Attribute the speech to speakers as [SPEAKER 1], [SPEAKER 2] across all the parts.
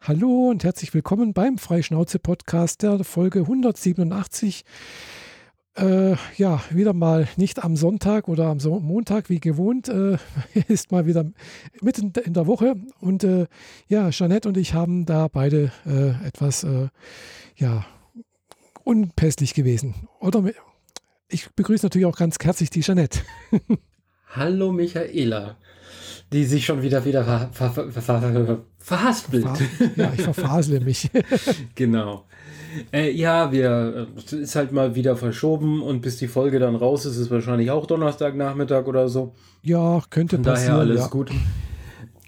[SPEAKER 1] Hallo und herzlich willkommen beim Freischnauze-Podcast der Folge 187. Äh, ja, wieder mal nicht am Sonntag oder am so Montag wie gewohnt, äh, ist mal wieder mitten in der Woche. Und äh, ja, Jeanette und ich haben da beide äh, etwas, äh, ja, unpässlich gewesen. Oder ich begrüße natürlich auch ganz herzlich die Jeanette.
[SPEAKER 2] Hallo Michaela die sich schon wieder wieder ver, ver, ver, ver verhaspelt.
[SPEAKER 1] Ja, ich verfasle mich.
[SPEAKER 2] genau. Äh, ja, wir ist halt mal wieder verschoben und bis die Folge dann raus ist, ist wahrscheinlich auch Donnerstagnachmittag oder so.
[SPEAKER 1] Ja, könnte Von passieren.
[SPEAKER 2] Daher alles
[SPEAKER 1] ja.
[SPEAKER 2] gut.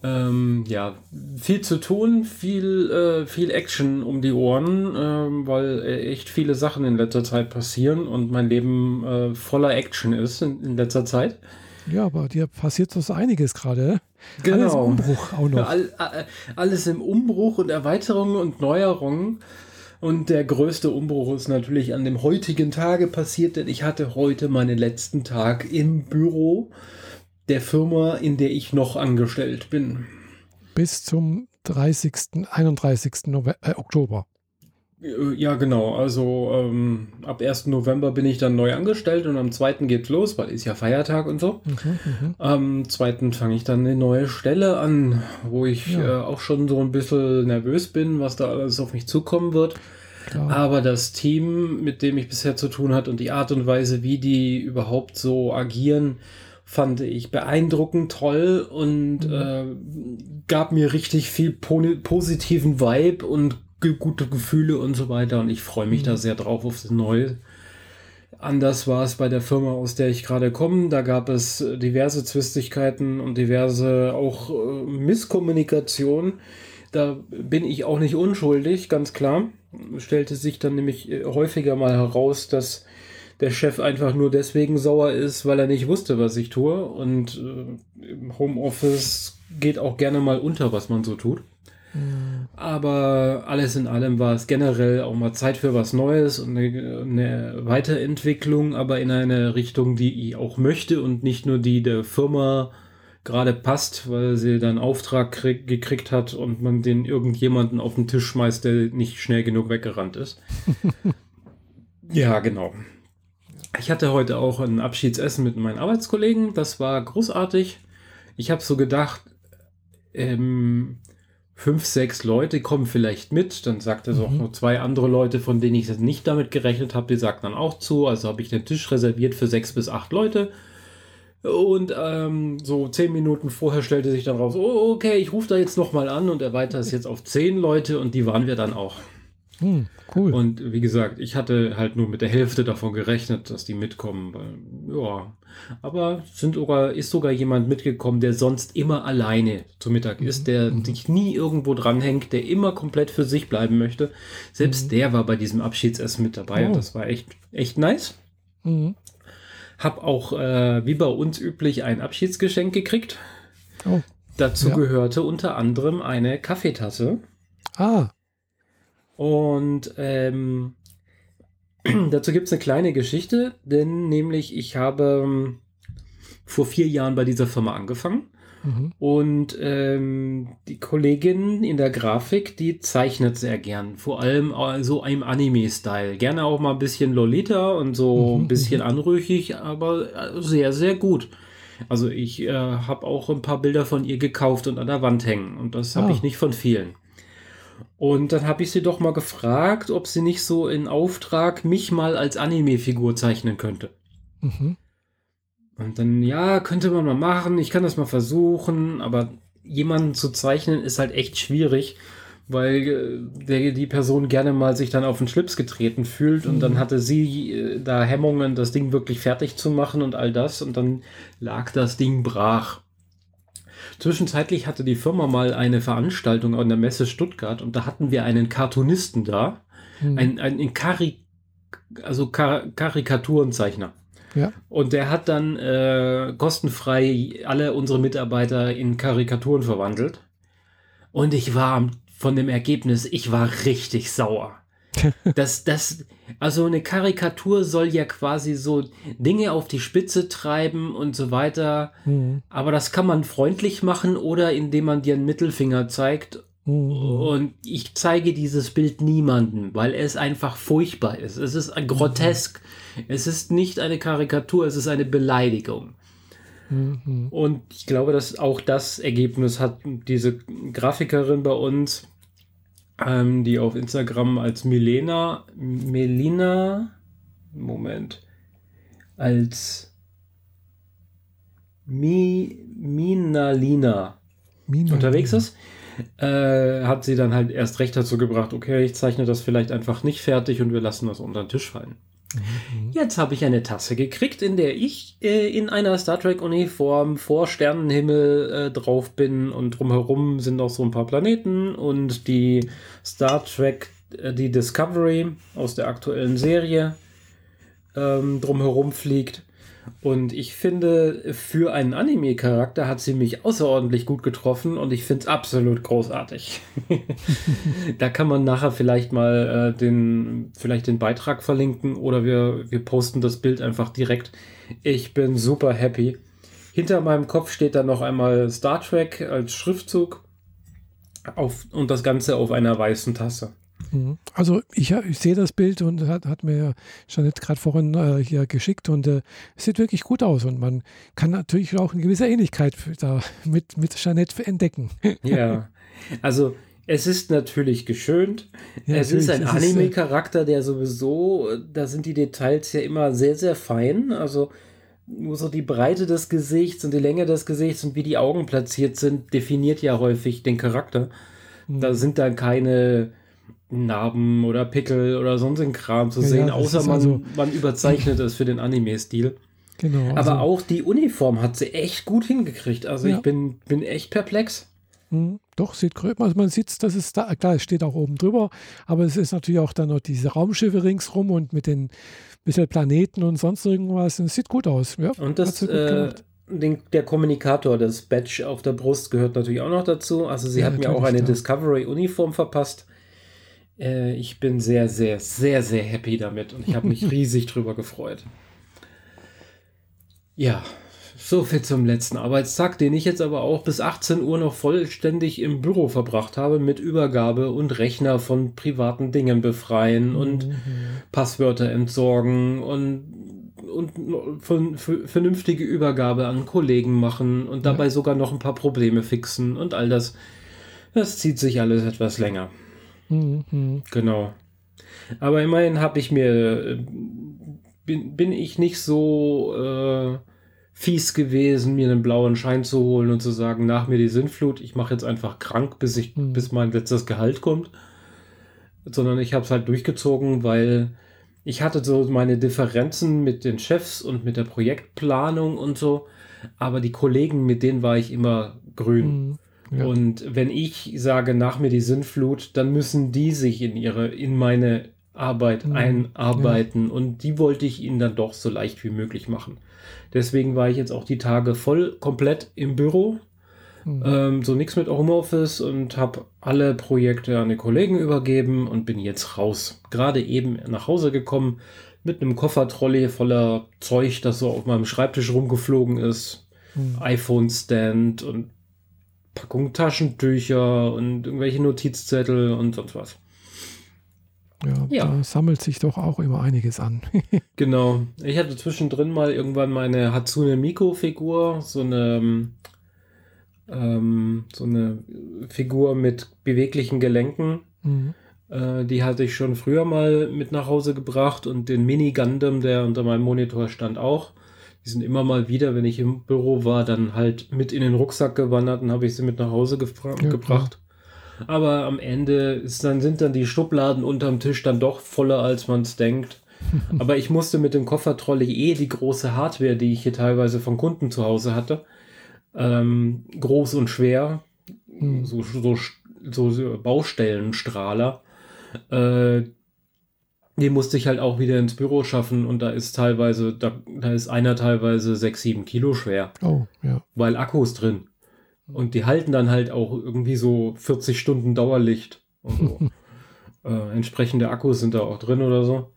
[SPEAKER 2] Ähm, ja, viel zu tun, viel, äh, viel Action um die Ohren, äh, weil echt viele Sachen in letzter Zeit passieren und mein Leben äh, voller Action ist in, in letzter Zeit.
[SPEAKER 1] Ja, aber dir passiert so einiges gerade.
[SPEAKER 2] Genau.
[SPEAKER 1] Alles im Umbruch auch noch.
[SPEAKER 2] All, alles im Umbruch und Erweiterungen und Neuerungen. Und der größte Umbruch ist natürlich an dem heutigen Tage passiert, denn ich hatte heute meinen letzten Tag im Büro der Firma, in der ich noch angestellt bin.
[SPEAKER 1] Bis zum 30., 31. November, äh, Oktober.
[SPEAKER 2] Äh, ja, genau. Also ähm, ab 1. November bin ich dann neu angestellt und am 2. geht's los, weil ist ja Feiertag und so. Mhm, mhm. am 2. fange ich dann eine neue Stelle an, wo ich ja. äh, auch schon so ein bisschen nervös bin, was da alles auf mich zukommen wird. Klar. Aber das Team, mit dem ich bisher zu tun hatte und die Art und Weise, wie die überhaupt so agieren, fand ich beeindruckend toll und mhm. äh, gab mir richtig viel positiven Vibe und gute Gefühle und so weiter. Und ich freue mich mhm. da sehr drauf auf das Neue. Anders war es bei der Firma, aus der ich gerade komme. Da gab es diverse Zwistigkeiten und diverse auch äh, Misskommunikation. Da bin ich auch nicht unschuldig, ganz klar. Stellte sich dann nämlich äh, häufiger mal heraus, dass der Chef einfach nur deswegen sauer ist, weil er nicht wusste, was ich tue. Und äh, im Homeoffice geht auch gerne mal unter, was man so tut. Aber alles in allem war es generell auch mal Zeit für was Neues und eine, eine, Weiterentwicklung, aber in eine Richtung, die ich auch möchte und nicht nur die der Firma gerade passt, weil sie dann Auftrag krieg, gekriegt hat und man den irgendjemanden auf den Tisch schmeißt, der nicht schnell genug weggerannt ist. ja, genau. Ich hatte heute auch ein Abschiedsessen mit meinen Arbeitskollegen. Das war großartig. Ich habe so gedacht, ähm, fünf, sechs Leute kommen vielleicht mit. Dann sagt er mhm. auch noch zwei andere Leute, von denen ich nicht damit gerechnet habe, die sagten dann auch zu. Also habe ich den Tisch reserviert für sechs bis acht Leute. Und ähm, so zehn Minuten vorher stellte sich dann raus, oh, okay, ich rufe da jetzt nochmal an und erweitere es jetzt auf zehn Leute und die waren wir dann auch. Hm, cool. Und wie gesagt, ich hatte halt nur mit der Hälfte davon gerechnet, dass die mitkommen. Weil, ja, aber sind sogar, ist sogar jemand mitgekommen, der sonst immer alleine zu Mittag ist, der mhm. sich nie irgendwo dranhängt, der immer komplett für sich bleiben möchte. Selbst mhm. der war bei diesem Abschiedsessen mit dabei oh. und das war echt, echt nice. Mhm. Hab auch, äh, wie bei uns üblich, ein Abschiedsgeschenk gekriegt. Oh. Dazu ja. gehörte unter anderem eine Kaffeetasse.
[SPEAKER 1] Ah.
[SPEAKER 2] Und ähm, dazu gibt es eine kleine Geschichte, denn nämlich ich habe ähm, vor vier Jahren bei dieser Firma angefangen. Mhm. Und ähm, die Kollegin in der Grafik, die zeichnet sehr gern. Vor allem so im Anime-Style. Gerne auch mal ein bisschen Lolita und so mhm. ein bisschen mhm. anrüchig, aber äh, sehr, sehr gut. Also ich äh, habe auch ein paar Bilder von ihr gekauft und an der Wand hängen. Und das habe ah. ich nicht von vielen. Und dann habe ich sie doch mal gefragt, ob sie nicht so in Auftrag mich mal als Anime-Figur zeichnen könnte. Mhm. Und dann, ja, könnte man mal machen, ich kann das mal versuchen, aber jemanden zu zeichnen ist halt echt schwierig, weil äh, der, die Person gerne mal sich dann auf den Schlips getreten fühlt und mhm. dann hatte sie äh, da Hemmungen, das Ding wirklich fertig zu machen und all das und dann lag das Ding brach. Zwischenzeitlich hatte die Firma mal eine Veranstaltung an der Messe Stuttgart und da hatten wir einen Cartoonisten da, mhm. einen, einen Kari also Kar Karikaturenzeichner. Ja. Und der hat dann äh, kostenfrei alle unsere Mitarbeiter in Karikaturen verwandelt. Und ich war von dem Ergebnis, ich war richtig sauer. das, das, also eine Karikatur soll ja quasi so Dinge auf die Spitze treiben und so weiter. Mhm. Aber das kann man freundlich machen oder indem man dir einen Mittelfinger zeigt. Mhm. Und ich zeige dieses Bild niemandem, weil es einfach furchtbar ist. Es ist grotesk. Mhm. Es ist nicht eine Karikatur, es ist eine Beleidigung. Mhm. Und ich glaube, dass auch das Ergebnis hat diese Grafikerin bei uns, ähm, die auf Instagram als Milena, Melina, Moment, als Mi, Minalina Mina. unterwegs ist, äh, hat sie dann halt erst recht dazu gebracht, okay, ich zeichne das vielleicht einfach nicht fertig und wir lassen das unter den Tisch fallen. Mhm. Jetzt habe ich eine Tasse gekriegt, in der ich äh, in einer Star Trek-Uniform vor Sternenhimmel äh, drauf bin und drumherum sind noch so ein paar Planeten und die Star Trek, äh, die Discovery aus der aktuellen Serie ähm, drumherum fliegt. Und ich finde, für einen Anime-Charakter hat sie mich außerordentlich gut getroffen und ich finde es absolut großartig. da kann man nachher vielleicht mal äh, den, vielleicht den Beitrag verlinken oder wir, wir posten das Bild einfach direkt. Ich bin super happy. Hinter meinem Kopf steht dann noch einmal Star Trek als Schriftzug auf, und das Ganze auf einer weißen Tasse.
[SPEAKER 1] Mhm. Also ich, ich sehe das Bild und hat, hat mir Jeanette gerade vorhin äh, hier geschickt und äh, es sieht wirklich gut aus und man kann natürlich auch eine gewisse Ähnlichkeit da mit, mit Jeanette entdecken.
[SPEAKER 2] Ja, also es ist natürlich geschönt. Ja, es ist ein äh, Anime-Charakter, der sowieso, da sind die Details ja immer sehr, sehr fein. Also nur so die Breite des Gesichts und die Länge des Gesichts und wie die Augen platziert sind, definiert ja häufig den Charakter. Da mhm. sind dann keine Narben oder Pickel oder sonst ein Kram zu ja, sehen, außer man, also, man überzeichnet es für den Anime-Stil. Genau. Aber also, auch die Uniform hat sie echt gut hingekriegt. Also ja. ich bin, bin echt perplex.
[SPEAKER 1] Hm, doch, sieht also man sieht, das ist da, klar, es steht auch oben drüber, aber es ist natürlich auch dann noch diese Raumschiffe ringsrum und mit den bisschen Planeten und sonst irgendwas. es sieht gut aus. Ja,
[SPEAKER 2] und das, äh, den, der Kommunikator, das Badge auf der Brust gehört natürlich auch noch dazu. Also sie ja, hat mir auch eine Discovery-Uniform verpasst. Äh, ich bin sehr, sehr, sehr, sehr happy damit und ich habe mich riesig drüber gefreut. Ja, so viel zum letzten Arbeitstag, den ich jetzt aber auch bis 18 Uhr noch vollständig im Büro verbracht habe mit Übergabe und Rechner von privaten Dingen befreien und mhm. Passwörter entsorgen und, und von, vernünftige Übergabe an Kollegen machen und dabei ja. sogar noch ein paar Probleme fixen und all das. Das zieht sich alles etwas länger. Mhm. Genau. Aber immerhin habe ich mir, bin, bin ich nicht so äh, fies gewesen, mir einen blauen Schein zu holen und zu sagen, nach mir die Sinnflut, ich mache jetzt einfach krank, bis, ich, mhm. bis mein letztes Gehalt kommt. Sondern ich habe es halt durchgezogen, weil ich hatte so meine Differenzen mit den Chefs und mit der Projektplanung und so. Aber die Kollegen, mit denen war ich immer grün. Mhm. Und wenn ich sage, nach mir die Sinnflut, dann müssen die sich in ihre, in meine Arbeit mhm. einarbeiten. Ja. Und die wollte ich ihnen dann doch so leicht wie möglich machen. Deswegen war ich jetzt auch die Tage voll komplett im Büro. Mhm. Ähm, so nichts mit Homeoffice und habe alle Projekte an die Kollegen übergeben und bin jetzt raus. Gerade eben nach Hause gekommen mit einem Koffertrolley voller Zeug, das so auf meinem Schreibtisch rumgeflogen ist. Mhm. iPhone-Stand und Packung Taschentücher und irgendwelche Notizzettel und sonst was.
[SPEAKER 1] Ja, ja, da sammelt sich doch auch immer einiges an.
[SPEAKER 2] genau. Ich hatte zwischendrin mal irgendwann meine Hatsune Miko-Figur, so eine, ähm, so eine Figur mit beweglichen Gelenken. Mhm. Äh, die hatte ich schon früher mal mit nach Hause gebracht und den Mini Gundam, der unter meinem Monitor stand, auch. Die sind immer mal wieder, wenn ich im Büro war, dann halt mit in den Rucksack gewandert und habe ich sie mit nach Hause ja, gebracht. Klar. Aber am Ende ist dann, sind dann die Schubladen unterm Tisch dann doch voller, als man es denkt. Aber ich musste mit dem Koffertrolley eh die große Hardware, die ich hier teilweise von Kunden zu Hause hatte, ähm, groß und schwer, hm. so, so, so Baustellenstrahler, äh, die musste ich halt auch wieder ins Büro schaffen und da ist teilweise, da, da ist einer teilweise 6, 7 Kilo schwer.
[SPEAKER 1] Oh, ja.
[SPEAKER 2] Weil Akkus drin. Und die halten dann halt auch irgendwie so 40 Stunden Dauerlicht. So. äh, entsprechende Akkus sind da auch drin oder so.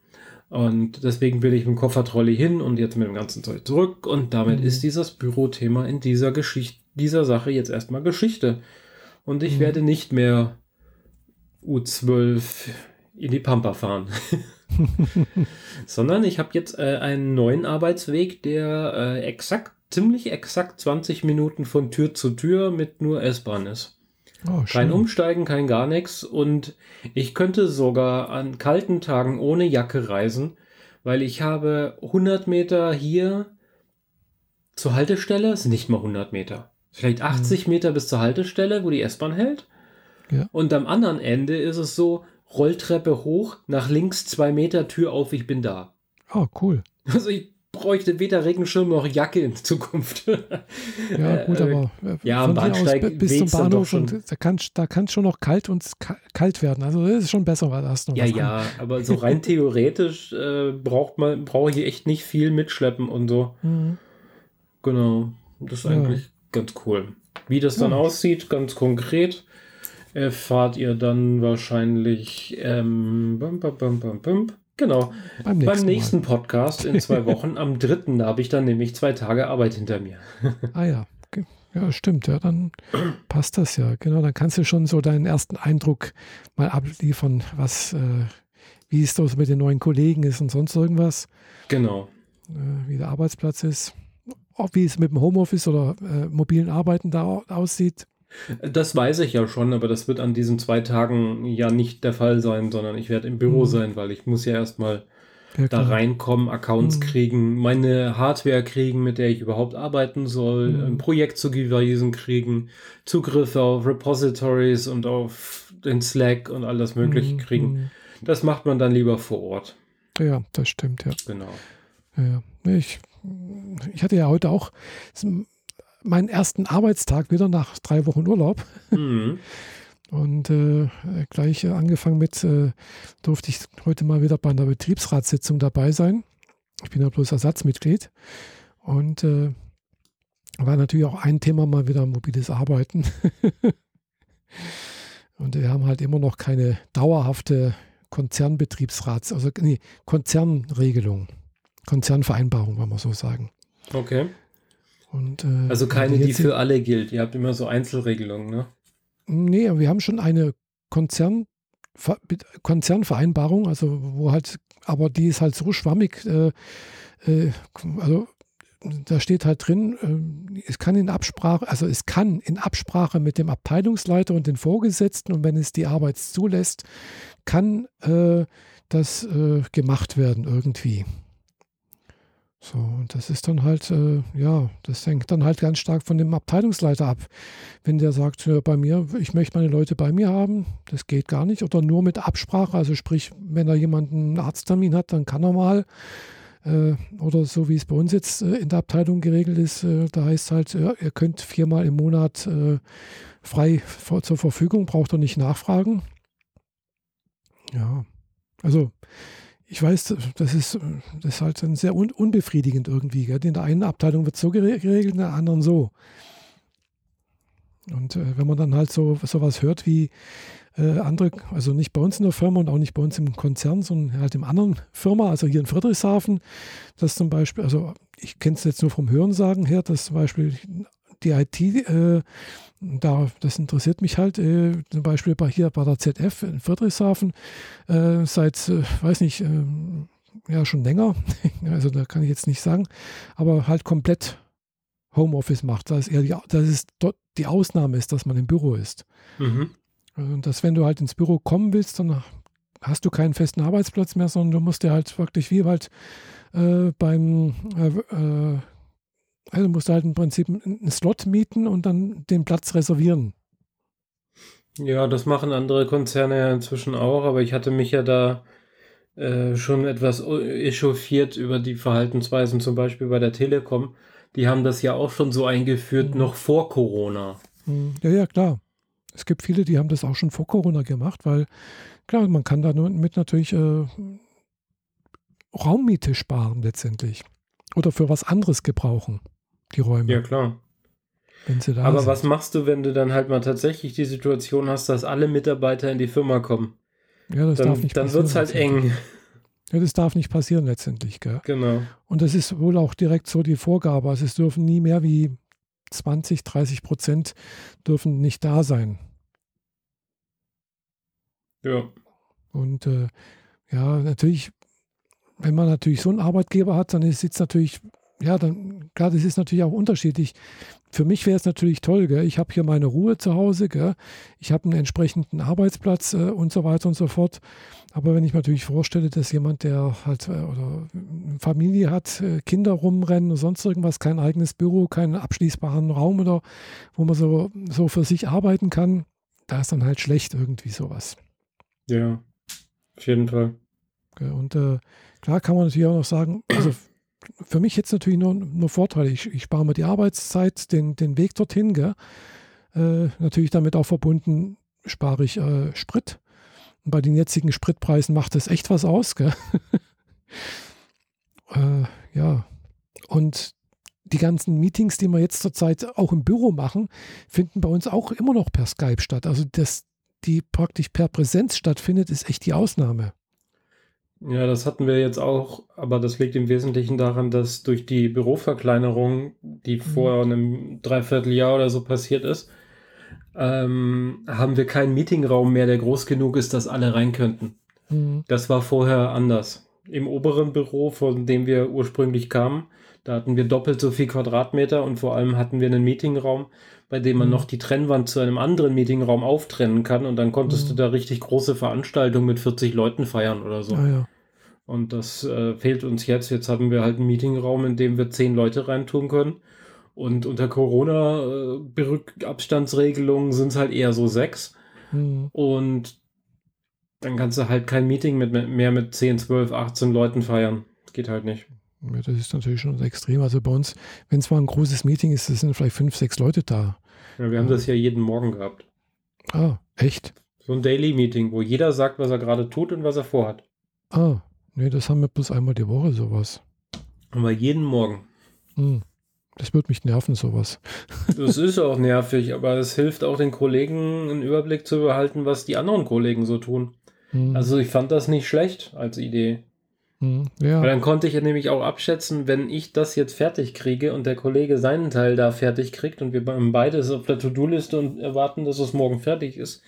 [SPEAKER 2] Und deswegen will ich mit dem Koffertrolley hin und jetzt mit dem ganzen Zeug zurück. Und damit mhm. ist dieses Bürothema in dieser Geschichte, dieser Sache jetzt erstmal Geschichte. Und ich mhm. werde nicht mehr U12 in die Pampa fahren. Sondern ich habe jetzt äh, einen neuen Arbeitsweg, der äh, exakt, ziemlich exakt 20 Minuten von Tür zu Tür mit nur S-Bahn ist. Oh, kein Umsteigen, kein gar nichts. Und ich könnte sogar an kalten Tagen ohne Jacke reisen, weil ich habe 100 Meter hier zur Haltestelle, es sind nicht mal 100 Meter, vielleicht 80 mhm. Meter bis zur Haltestelle, wo die S-Bahn hält. Ja. Und am anderen Ende ist es so, Rolltreppe hoch, nach links zwei Meter, Tür auf, ich bin da.
[SPEAKER 1] Oh, cool.
[SPEAKER 2] Also ich bräuchte weder Regenschirm noch Jacke in Zukunft.
[SPEAKER 1] ja, gut, aber
[SPEAKER 2] äh, ja, am Bahnsteig
[SPEAKER 1] bis zum Bahnhof und da kann es da schon noch kalt und kalt werden. Also das ist schon besser, weil das
[SPEAKER 2] noch Ja, ja, an. aber so rein theoretisch äh, braucht man brauche ich echt nicht viel mitschleppen und so. Mhm. Genau, das ist ja. eigentlich ganz cool. Wie das dann ja. aussieht, ganz konkret erfahrt ihr dann wahrscheinlich ähm, bum, bum, bum, genau beim nächsten, beim nächsten Podcast in zwei Wochen. Am dritten habe ich dann nämlich zwei Tage Arbeit hinter mir.
[SPEAKER 1] ah ja, ja, stimmt. Ja, dann passt das ja. Genau, dann kannst du schon so deinen ersten Eindruck mal abliefern, was, äh, wie es so mit den neuen Kollegen ist und sonst irgendwas.
[SPEAKER 2] Genau.
[SPEAKER 1] Äh, wie der Arbeitsplatz ist. Auch wie es mit dem Homeoffice oder äh, mobilen Arbeiten da aussieht.
[SPEAKER 2] Das weiß ich ja schon, aber das wird an diesen zwei Tagen ja nicht der Fall sein, sondern ich werde im Büro mhm. sein, weil ich muss ja erstmal ja, da reinkommen, Accounts mhm. kriegen, meine Hardware kriegen, mit der ich überhaupt arbeiten soll, mhm. ein Projekt zugewiesen kriegen, Zugriff auf Repositories und auf den Slack und all das Mögliche mhm. kriegen. Mhm. Das macht man dann lieber vor Ort.
[SPEAKER 1] Ja, das stimmt, ja.
[SPEAKER 2] Genau.
[SPEAKER 1] Ja, ich, ich hatte ja heute auch meinen ersten Arbeitstag wieder nach drei Wochen Urlaub. Mhm. Und äh, gleich äh, angefangen mit, äh, durfte ich heute mal wieder bei einer Betriebsratssitzung dabei sein. Ich bin ja bloß Ersatzmitglied. Und äh, war natürlich auch ein Thema mal wieder mobiles Arbeiten. und wir haben halt immer noch keine dauerhafte Konzernbetriebsrats, also nee, Konzernregelung, Konzernvereinbarung, wenn man so sagen.
[SPEAKER 2] Okay.
[SPEAKER 1] Und, äh,
[SPEAKER 2] also keine, die für alle gilt. Ihr habt immer so Einzelregelungen, ne?
[SPEAKER 1] Nee, wir haben schon eine Konzern, Konzernvereinbarung, also wo halt, aber die ist halt so schwammig, äh, äh, also da steht halt drin, äh, es kann in Absprache, also es kann in Absprache mit dem Abteilungsleiter und den Vorgesetzten und wenn es die Arbeit zulässt, kann äh, das äh, gemacht werden irgendwie. So, und das ist dann halt, äh, ja, das hängt dann halt ganz stark von dem Abteilungsleiter ab. Wenn der sagt, ja, bei mir, ich möchte meine Leute bei mir haben, das geht gar nicht. Oder nur mit Absprache, also sprich, wenn da jemand einen Arzttermin hat, dann kann er mal. Äh, oder so wie es bei uns jetzt äh, in der Abteilung geregelt ist, äh, da heißt es halt, ihr könnt viermal im Monat äh, frei zur Verfügung, braucht ihr nicht nachfragen. Ja, also ich weiß, das ist, das ist halt dann sehr un unbefriedigend irgendwie. Gell? In der einen Abteilung wird so geregelt, in der anderen so. Und äh, wenn man dann halt so sowas hört wie äh, andere, also nicht bei uns in der Firma und auch nicht bei uns im Konzern, sondern halt im anderen Firma, also hier in Friedrichshafen, dass zum Beispiel, also ich kenne es jetzt nur vom Hörensagen her, dass zum Beispiel die IT äh, da, das interessiert mich halt, äh, zum Beispiel bei, hier bei der ZF in Friedrichshafen, äh, seit, äh, weiß nicht, äh, ja, schon länger, also da kann ich jetzt nicht sagen, aber halt komplett Homeoffice macht. Das ist eher die, das ist dort die Ausnahme ist, dass man im Büro ist. Mhm. Und dass, wenn du halt ins Büro kommen willst, dann hast du keinen festen Arbeitsplatz mehr, sondern du musst dir halt wirklich wie halt äh, beim äh, äh also musst du halt im Prinzip einen Slot mieten und dann den Platz reservieren.
[SPEAKER 2] Ja, das machen andere Konzerne ja inzwischen auch, aber ich hatte mich ja da äh, schon etwas echauffiert über die Verhaltensweisen, zum Beispiel bei der Telekom. Die haben das ja auch schon so eingeführt, mhm. noch vor Corona.
[SPEAKER 1] Mhm. Ja, ja, klar. Es gibt viele, die haben das auch schon vor Corona gemacht, weil klar, man kann da nur mit natürlich äh, Raummiete sparen letztendlich. Oder für was anderes gebrauchen die Räume.
[SPEAKER 2] Ja, klar. Aber sind. was machst du, wenn du dann halt mal tatsächlich die Situation hast, dass alle Mitarbeiter in die Firma kommen?
[SPEAKER 1] Ja, das
[SPEAKER 2] dann,
[SPEAKER 1] darf nicht
[SPEAKER 2] Dann wird es halt eng.
[SPEAKER 1] Ja, das darf nicht passieren letztendlich. Gell?
[SPEAKER 2] Genau.
[SPEAKER 1] Und das ist wohl auch direkt so die Vorgabe. Also es dürfen nie mehr wie 20, 30 Prozent dürfen nicht da sein.
[SPEAKER 2] Ja.
[SPEAKER 1] Und äh, ja, natürlich, wenn man natürlich so einen Arbeitgeber hat, dann ist es natürlich, ja, dann, klar, das ist natürlich auch unterschiedlich. Für mich wäre es natürlich toll, gell? ich habe hier meine Ruhe zu Hause, gell? ich habe einen entsprechenden Arbeitsplatz äh, und so weiter und so fort. Aber wenn ich mir natürlich vorstelle, dass jemand, der halt äh, oder Familie hat, äh, Kinder rumrennen und sonst irgendwas, kein eigenes Büro, keinen abschließbaren Raum oder wo man so, so für sich arbeiten kann, da ist dann halt schlecht irgendwie sowas.
[SPEAKER 2] Ja, auf jeden Fall.
[SPEAKER 1] Und äh, klar kann man natürlich auch noch sagen, also für mich jetzt natürlich nur, nur Vorteile. Ich, ich spare mir die Arbeitszeit, den, den Weg dorthin. Gell? Äh, natürlich damit auch verbunden spare ich äh, Sprit. Und bei den jetzigen Spritpreisen macht das echt was aus. Gell? äh, ja. Und die ganzen Meetings, die wir jetzt zurzeit auch im Büro machen, finden bei uns auch immer noch per Skype statt. Also dass die praktisch per Präsenz stattfindet, ist echt die Ausnahme.
[SPEAKER 2] Ja, das hatten wir jetzt auch, aber das liegt im Wesentlichen daran, dass durch die Büroverkleinerung, die mhm. vor einem Dreivierteljahr oder so passiert ist, ähm, haben wir keinen Meetingraum mehr, der groß genug ist, dass alle rein könnten. Mhm. Das war vorher anders. Im oberen Büro, von dem wir ursprünglich kamen, da hatten wir doppelt so viel Quadratmeter und vor allem hatten wir einen Meetingraum, bei dem man mhm. noch die Trennwand zu einem anderen Meetingraum auftrennen kann und dann konntest mhm. du da richtig große Veranstaltungen mit 40 Leuten feiern oder so.
[SPEAKER 1] Ah, ja.
[SPEAKER 2] Und das äh, fehlt uns jetzt. Jetzt haben wir halt einen Meetingraum, in dem wir zehn Leute reintun können. Und unter Corona-Abstandsregelungen sind es halt eher so sechs. Mhm. Und dann kannst du halt kein Meeting mit, mehr mit 10, 12, 18 Leuten feiern. Das geht halt nicht.
[SPEAKER 1] Ja, das ist natürlich schon extrem. Also bei uns, wenn es mal ein großes Meeting ist, sind vielleicht fünf, sechs Leute da.
[SPEAKER 2] Ja, wir haben ja. das ja jeden Morgen gehabt.
[SPEAKER 1] Ah, echt?
[SPEAKER 2] So ein Daily Meeting, wo jeder sagt, was er gerade tut und was er vorhat.
[SPEAKER 1] Ah, Nee, das haben wir bloß einmal die Woche, sowas.
[SPEAKER 2] Aber jeden Morgen.
[SPEAKER 1] Hm. Das wird mich nerven, sowas.
[SPEAKER 2] Das ist auch nervig, aber es hilft auch den Kollegen, einen Überblick zu behalten, was die anderen Kollegen so tun. Hm. Also ich fand das nicht schlecht als Idee.
[SPEAKER 1] Hm. Ja.
[SPEAKER 2] Weil dann konnte ich ja nämlich auch abschätzen, wenn ich das jetzt fertig kriege und der Kollege seinen Teil da fertig kriegt und wir beides auf der To-Do-Liste und erwarten, dass es morgen fertig ist,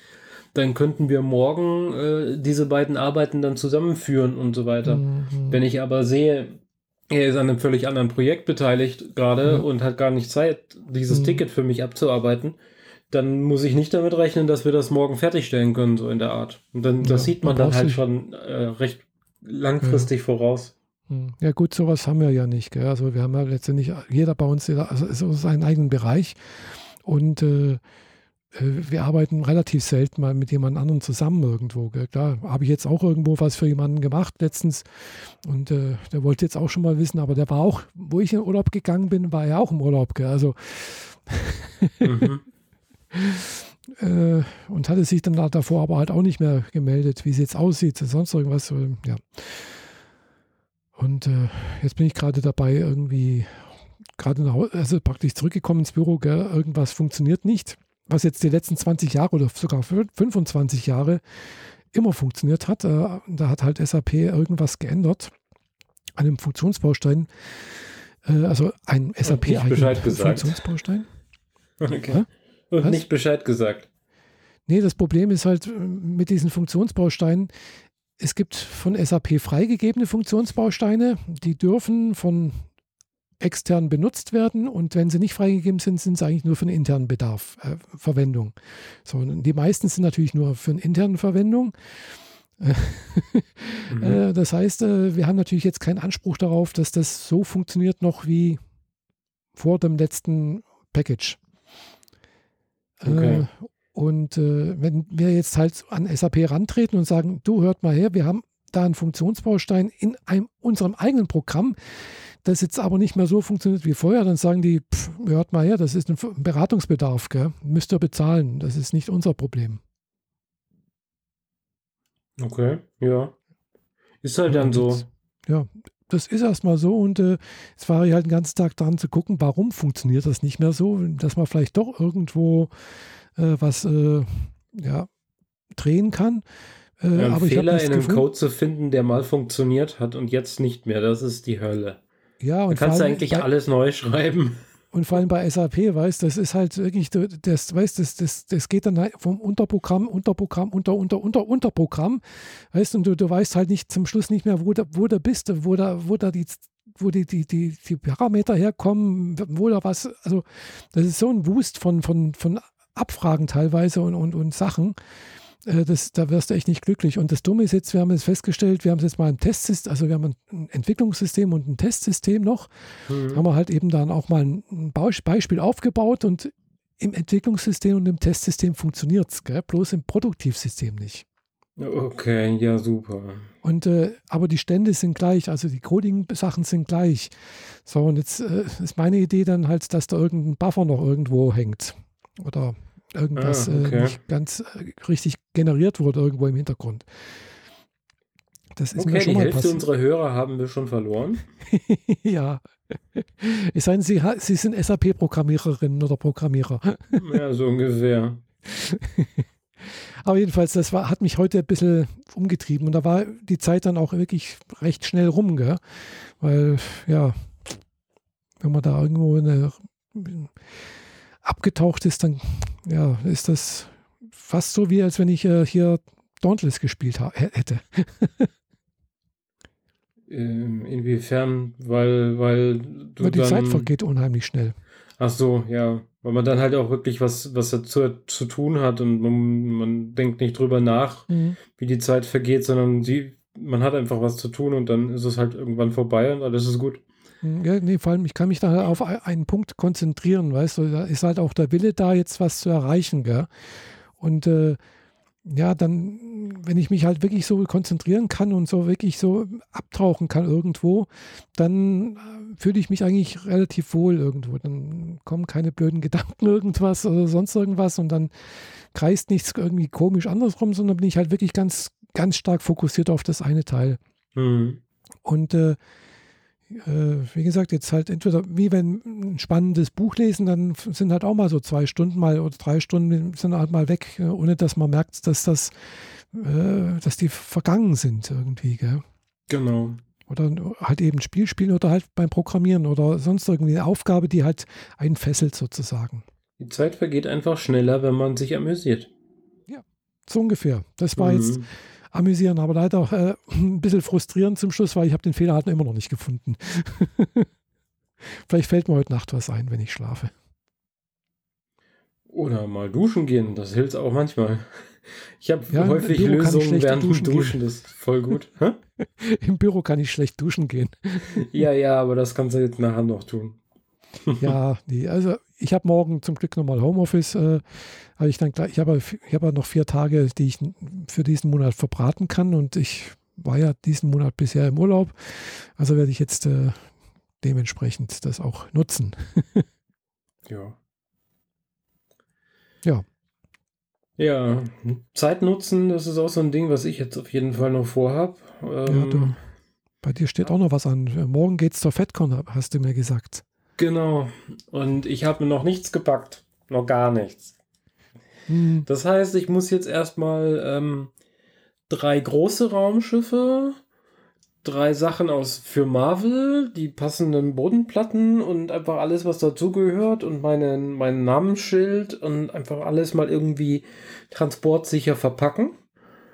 [SPEAKER 2] dann könnten wir morgen äh, diese beiden Arbeiten dann zusammenführen und so weiter. Mhm. Wenn ich aber sehe, er ist an einem völlig anderen Projekt beteiligt gerade mhm. und hat gar nicht Zeit, dieses mhm. Ticket für mich abzuarbeiten, dann muss ich nicht damit rechnen, dass wir das morgen fertigstellen können, so in der Art. Und dann, ja, das sieht man dann halt schon äh, recht langfristig ja. voraus.
[SPEAKER 1] Mhm. Ja gut, sowas haben wir ja nicht. Gell? Also wir haben ja letztendlich jeder bei uns also so seinen eigenen Bereich und äh, wir arbeiten relativ selten mal mit jemand anderem zusammen irgendwo. Gell? Klar, habe ich jetzt auch irgendwo was für jemanden gemacht letztens und äh, der wollte jetzt auch schon mal wissen, aber der war auch, wo ich in Urlaub gegangen bin, war er auch im Urlaub. Gell? Also mhm. äh, und hatte sich dann davor aber halt auch nicht mehr gemeldet, wie es jetzt aussieht, sonst irgendwas. Ja. Und äh, jetzt bin ich gerade dabei, irgendwie gerade also praktisch zurückgekommen ins Büro, gell? irgendwas funktioniert nicht was jetzt die letzten 20 Jahre oder sogar 25 Jahre immer funktioniert hat. Äh, da hat halt SAP irgendwas geändert an dem Funktionsbaustein. Äh, also ein SAP
[SPEAKER 2] Funktionsbaustein. Okay. Und nicht Bescheid gesagt.
[SPEAKER 1] Nee, das Problem ist halt äh, mit diesen Funktionsbausteinen, es gibt von SAP freigegebene Funktionsbausteine, die dürfen von extern benutzt werden und wenn sie nicht freigegeben sind, sind sie eigentlich nur für den internen Bedarf, äh, Verwendung. So, die meisten sind natürlich nur für eine interne Verwendung. mhm. äh, das heißt, äh, wir haben natürlich jetzt keinen Anspruch darauf, dass das so funktioniert noch wie vor dem letzten Package. Äh, okay. und äh, wenn wir jetzt halt an SAP rantreten und sagen, du hört mal her, wir haben da einen Funktionsbaustein in einem, unserem eigenen Programm, das jetzt aber nicht mehr so funktioniert wie vorher, dann sagen die, pff, hört mal her, das ist ein Beratungsbedarf, gell? müsst ihr bezahlen, das ist nicht unser Problem.
[SPEAKER 2] Okay, ja. Ist halt dann so.
[SPEAKER 1] Ja, das ist erstmal so und äh, jetzt war ich halt den ganzen Tag dran zu gucken, warum funktioniert das nicht mehr so, dass man vielleicht doch irgendwo äh, was äh, ja, drehen kann.
[SPEAKER 2] Äh, ja, aber Fehler in einem Code zu finden, der mal funktioniert hat und jetzt nicht mehr, das ist die Hölle.
[SPEAKER 1] Ja, und
[SPEAKER 2] da kannst du eigentlich bei, alles neu schreiben.
[SPEAKER 1] Und vor allem bei SAP, weißt das ist halt wirklich, das, weißt das, das, das geht dann halt vom Unterprogramm, Unterprogramm, unter, unter, unter, Unterprogramm, weißt und du, du weißt halt nicht zum Schluss nicht mehr, wo da, wo da bist, wo da, wo da die, wo die, die, die, die Parameter herkommen, wo da was, also das ist so ein Wust von, von, von Abfragen teilweise und, und, und Sachen. Äh, das, da wirst du echt nicht glücklich. Und das Dumme ist jetzt, wir haben es festgestellt, wir haben es jetzt mal ein Testsystem, also wir haben ein Entwicklungssystem und ein Testsystem noch. Mhm. Haben wir halt eben dann auch mal ein Beispiel aufgebaut und im Entwicklungssystem und im Testsystem funktioniert es, bloß im Produktivsystem nicht.
[SPEAKER 2] Okay, ja, super.
[SPEAKER 1] Und äh, aber die Stände sind gleich, also die Coding-Sachen sind gleich. So, und jetzt äh, ist meine Idee dann halt, dass da irgendein Buffer noch irgendwo hängt. Oder irgendwas ah, okay. äh, nicht ganz äh, richtig generiert wurde irgendwo im Hintergrund.
[SPEAKER 2] Das ist okay, mir schon die mal Hälfte passiert. unserer Hörer haben wir schon verloren.
[SPEAKER 1] ja. Es sei denn, Sie, Sie sind SAP-Programmiererinnen oder Programmierer.
[SPEAKER 2] ja, so ungefähr.
[SPEAKER 1] Aber jedenfalls, das war, hat mich heute ein bisschen umgetrieben und da war die Zeit dann auch wirklich recht schnell rum, gell? Weil, ja, wenn man da irgendwo eine abgetaucht ist, dann ja, ist das fast so, wie als wenn ich äh, hier Dauntless gespielt hätte.
[SPEAKER 2] ähm, inwiefern? Weil, weil
[SPEAKER 1] du weil die dann, Zeit vergeht unheimlich schnell.
[SPEAKER 2] Ach so, ja. Weil man dann halt auch wirklich was, was dazu zu tun hat und man, man denkt nicht drüber nach, mhm. wie die Zeit vergeht, sondern sie, man hat einfach was zu tun und dann ist es halt irgendwann vorbei und alles ist gut.
[SPEAKER 1] Ja, nee, vor allem, ich kann mich da auf einen Punkt konzentrieren, weißt du, da ist halt auch der Wille da, jetzt was zu erreichen, gell? Und äh, ja, dann, wenn ich mich halt wirklich so konzentrieren kann und so wirklich so abtauchen kann irgendwo, dann äh, fühle ich mich eigentlich relativ wohl irgendwo. Dann kommen keine blöden Gedanken irgendwas oder sonst irgendwas und dann kreist nichts irgendwie komisch andersrum, sondern bin ich halt wirklich ganz, ganz stark fokussiert auf das eine Teil. Mhm. Und äh, wie gesagt, jetzt halt entweder wie wenn ein spannendes Buch lesen, dann sind halt auch mal so zwei Stunden mal oder drei Stunden sind halt mal weg, äh, ohne dass man merkt, dass das, äh, dass die vergangen sind irgendwie, gell?
[SPEAKER 2] Genau.
[SPEAKER 1] Oder halt eben Spiel spielen oder halt beim Programmieren oder sonst irgendwie eine Aufgabe, die halt einen fesselt sozusagen.
[SPEAKER 2] Die Zeit vergeht einfach schneller, wenn man sich amüsiert.
[SPEAKER 1] Ja, so ungefähr. Das war mhm. jetzt amüsieren, aber leider äh, ein bisschen frustrierend zum Schluss, weil ich habe den Fehler halt immer noch nicht gefunden. Vielleicht fällt mir heute Nacht was ein, wenn ich schlafe.
[SPEAKER 2] Oder mal duschen gehen, das hilft auch manchmal. Ich habe ja, häufig Lösungen während duschen, duschen das ist voll gut.
[SPEAKER 1] Im Büro kann ich schlecht duschen gehen.
[SPEAKER 2] ja, ja, aber das kannst du jetzt nachher noch tun.
[SPEAKER 1] ja, nee, also ich habe morgen zum Glück nochmal Homeoffice. Äh, habe ich dann gleich, ich habe ich hab noch vier Tage, die ich für diesen Monat verbraten kann und ich war ja diesen Monat bisher im Urlaub. Also werde ich jetzt äh, dementsprechend das auch nutzen.
[SPEAKER 2] ja.
[SPEAKER 1] Ja.
[SPEAKER 2] Ja, Zeit nutzen, das ist auch so ein Ding, was ich jetzt auf jeden Fall noch vorhabe. Ähm, ja,
[SPEAKER 1] du, bei dir steht auch noch was an. Morgen geht es zur FedCon, hast du mir gesagt.
[SPEAKER 2] Genau. Und ich habe mir noch nichts gepackt. Noch gar nichts. Hm. Das heißt, ich muss jetzt erstmal ähm, drei große Raumschiffe, drei Sachen aus für Marvel, die passenden Bodenplatten und einfach alles, was dazugehört und meinen, mein Namensschild und einfach alles mal irgendwie transportsicher verpacken.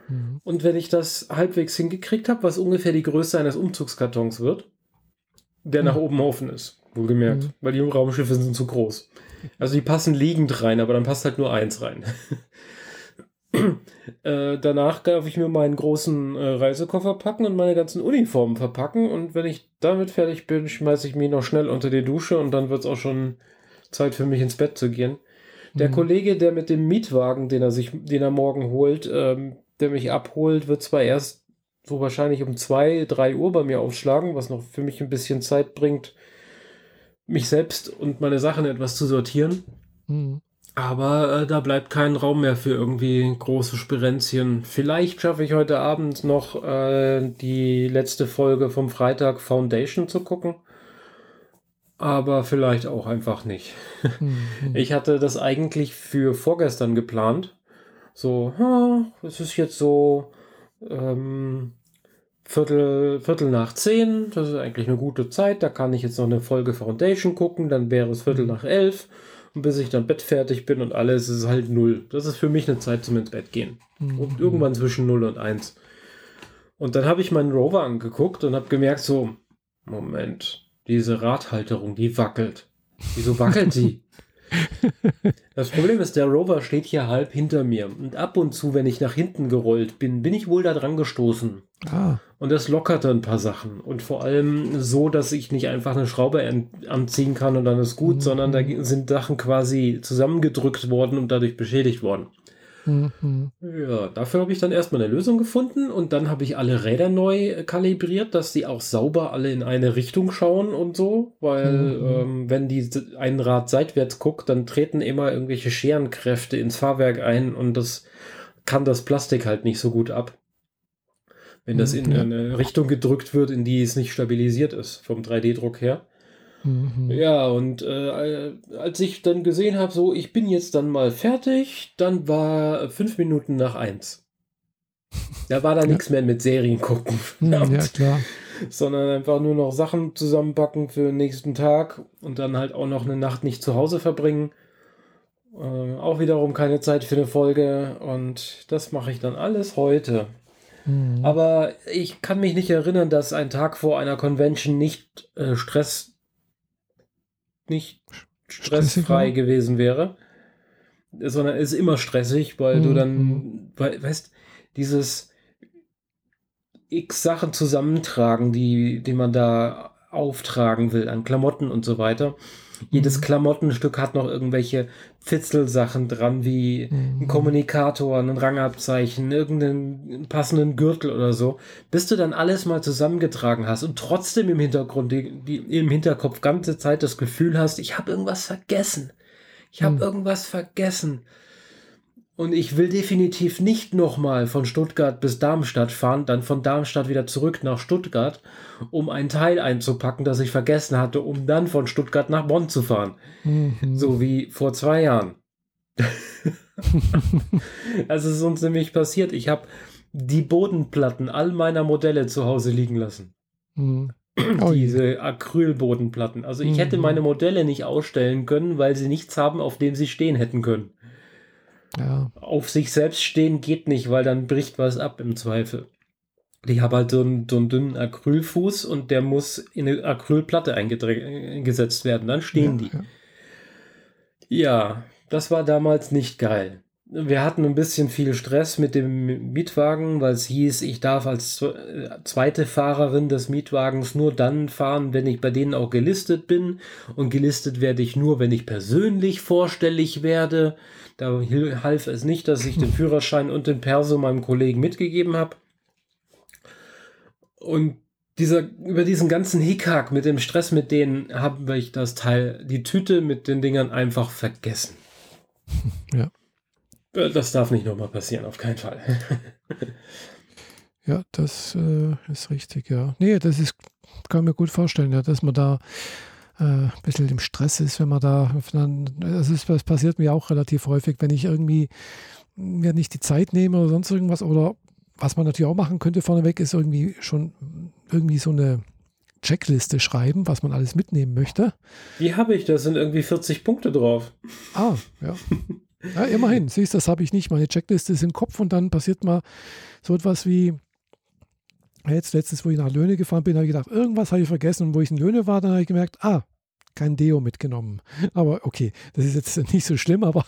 [SPEAKER 2] Mhm. Und wenn ich das halbwegs hingekriegt habe, was ungefähr die Größe eines Umzugskartons wird, der mhm. nach oben offen ist. Wohlgemerkt, mhm. weil die Raumschiffe sind zu groß. Also die passen liegend rein, aber dann passt halt nur eins rein. äh, danach darf ich mir meinen großen äh, Reisekoffer packen und meine ganzen Uniformen verpacken. Und wenn ich damit fertig bin, schmeiße ich mich noch schnell unter die Dusche und dann wird es auch schon Zeit für mich ins Bett zu gehen. Der mhm. Kollege, der mit dem Mietwagen, den er sich, den er morgen holt, ähm, der mich abholt, wird zwar erst so wahrscheinlich um zwei, drei Uhr bei mir aufschlagen, was noch für mich ein bisschen Zeit bringt, mich selbst und meine Sachen etwas zu sortieren. Mhm. Aber äh, da bleibt kein Raum mehr für irgendwie große Spirenzchen. Vielleicht schaffe ich heute Abend noch äh, die letzte Folge vom Freitag Foundation zu gucken. Aber vielleicht auch einfach nicht. Mhm. Ich hatte das eigentlich für vorgestern geplant. So, es ist jetzt so ähm, Viertel, Viertel nach zehn, das ist eigentlich eine gute Zeit. Da kann ich jetzt noch eine Folge Foundation gucken, dann wäre es Viertel nach elf. Und bis ich dann Bett fertig bin und alles, ist halt null. Das ist für mich eine Zeit zum ins Bett gehen. Mhm. Und irgendwann zwischen null und eins. Und dann habe ich meinen Rover angeguckt und habe gemerkt, so, Moment, diese Radhalterung, die wackelt. Wieso wackelt sie? Das Problem ist, der Rover steht hier halb hinter mir. Und ab und zu, wenn ich nach hinten gerollt bin, bin ich wohl da dran gestoßen. Ah. Und das lockerte ein paar Sachen. Und vor allem so, dass ich nicht einfach eine Schraube anziehen kann und dann ist gut, mhm. sondern da sind Sachen quasi zusammengedrückt worden und dadurch beschädigt worden. Mhm. Ja, dafür habe ich dann erstmal eine Lösung gefunden und dann habe ich alle Räder neu kalibriert, dass sie auch sauber alle in eine Richtung schauen und so, weil mhm. ähm, wenn die ein Rad seitwärts guckt, dann treten immer irgendwelche Scherenkräfte ins Fahrwerk ein und das kann das Plastik halt nicht so gut ab. Wenn das in eine Richtung gedrückt wird, in die es nicht stabilisiert ist, vom 3D-Druck her. Mhm. Ja, und äh, als ich dann gesehen habe, so, ich bin jetzt dann mal fertig, dann war fünf Minuten nach eins. Da war da ja. nichts mehr mit Serien gucken.
[SPEAKER 1] Ja, ja, klar.
[SPEAKER 2] Sondern einfach nur noch Sachen zusammenpacken für den nächsten Tag und dann halt auch noch eine Nacht nicht zu Hause verbringen. Äh, auch wiederum keine Zeit für eine Folge und das mache ich dann alles heute. Mhm. Aber ich kann mich nicht erinnern, dass ein Tag vor einer Convention nicht äh, Stress nicht stressfrei gewesen wäre, sondern es ist immer stressig, weil mhm. du dann, mhm. weil, weißt, dieses x Sachen zusammentragen, die, die man da auftragen will an Klamotten und so weiter. Jedes mhm. Klamottenstück hat noch irgendwelche Fitzelsachen dran, wie mhm. ein Kommunikator, ein Rangabzeichen, irgendeinen passenden Gürtel oder so. Bis du dann alles mal zusammengetragen hast und trotzdem im Hintergrund, die, die im Hinterkopf ganze Zeit das Gefühl hast, ich habe irgendwas vergessen. Ich habe mhm. irgendwas vergessen. Und ich will definitiv nicht nochmal von Stuttgart bis Darmstadt fahren, dann von Darmstadt wieder zurück nach Stuttgart, um ein Teil einzupacken, das ich vergessen hatte, um dann von Stuttgart nach Bonn zu fahren. Mhm. So wie vor zwei Jahren. das ist uns nämlich passiert. Ich habe die Bodenplatten all meiner Modelle zu Hause liegen lassen. Mhm. Oh Diese Acrylbodenplatten. Also ich mhm. hätte meine Modelle nicht ausstellen können, weil sie nichts haben, auf dem sie stehen hätten können. Ja. Auf sich selbst stehen geht nicht, weil dann bricht was ab im Zweifel. Ich habe halt so einen, so einen dünnen Acrylfuß und der muss in eine Acrylplatte eingesetzt werden. Dann stehen ja, die. Ja. ja, das war damals nicht geil. Wir hatten ein bisschen viel Stress mit dem Mietwagen, weil es hieß, ich darf als zweite Fahrerin des Mietwagens nur dann fahren, wenn ich bei denen auch gelistet bin. Und gelistet werde ich nur, wenn ich persönlich vorstellig werde. Da half es nicht, dass ich den Führerschein und den Perso meinem Kollegen mitgegeben habe. Und dieser, über diesen ganzen Hickhack mit dem Stress mit denen habe ich das Teil, die Tüte mit den Dingern einfach vergessen.
[SPEAKER 1] Ja.
[SPEAKER 2] Das darf nicht nochmal passieren, auf keinen Fall.
[SPEAKER 1] ja, das äh, ist richtig, ja. Nee, das ist, kann mir gut vorstellen, ja, dass man da äh, ein bisschen im Stress ist, wenn man da, dann, das, ist, das passiert mir auch relativ häufig, wenn ich irgendwie mir nicht die Zeit nehme oder sonst irgendwas oder was man natürlich auch machen könnte vorneweg, ist irgendwie schon irgendwie so eine Checkliste schreiben, was man alles mitnehmen möchte.
[SPEAKER 2] Die habe ich, da sind irgendwie 40 Punkte drauf.
[SPEAKER 1] Ah, ja. ja immerhin, siehst du, das habe ich nicht. Meine Checkliste ist im Kopf und dann passiert mal so etwas wie, jetzt letztens, wo ich nach Löhne gefahren bin, habe ich gedacht, irgendwas habe ich vergessen und wo ich in Löhne war, dann habe ich gemerkt, ah, kein Deo mitgenommen. Aber okay, das ist jetzt nicht so schlimm, aber.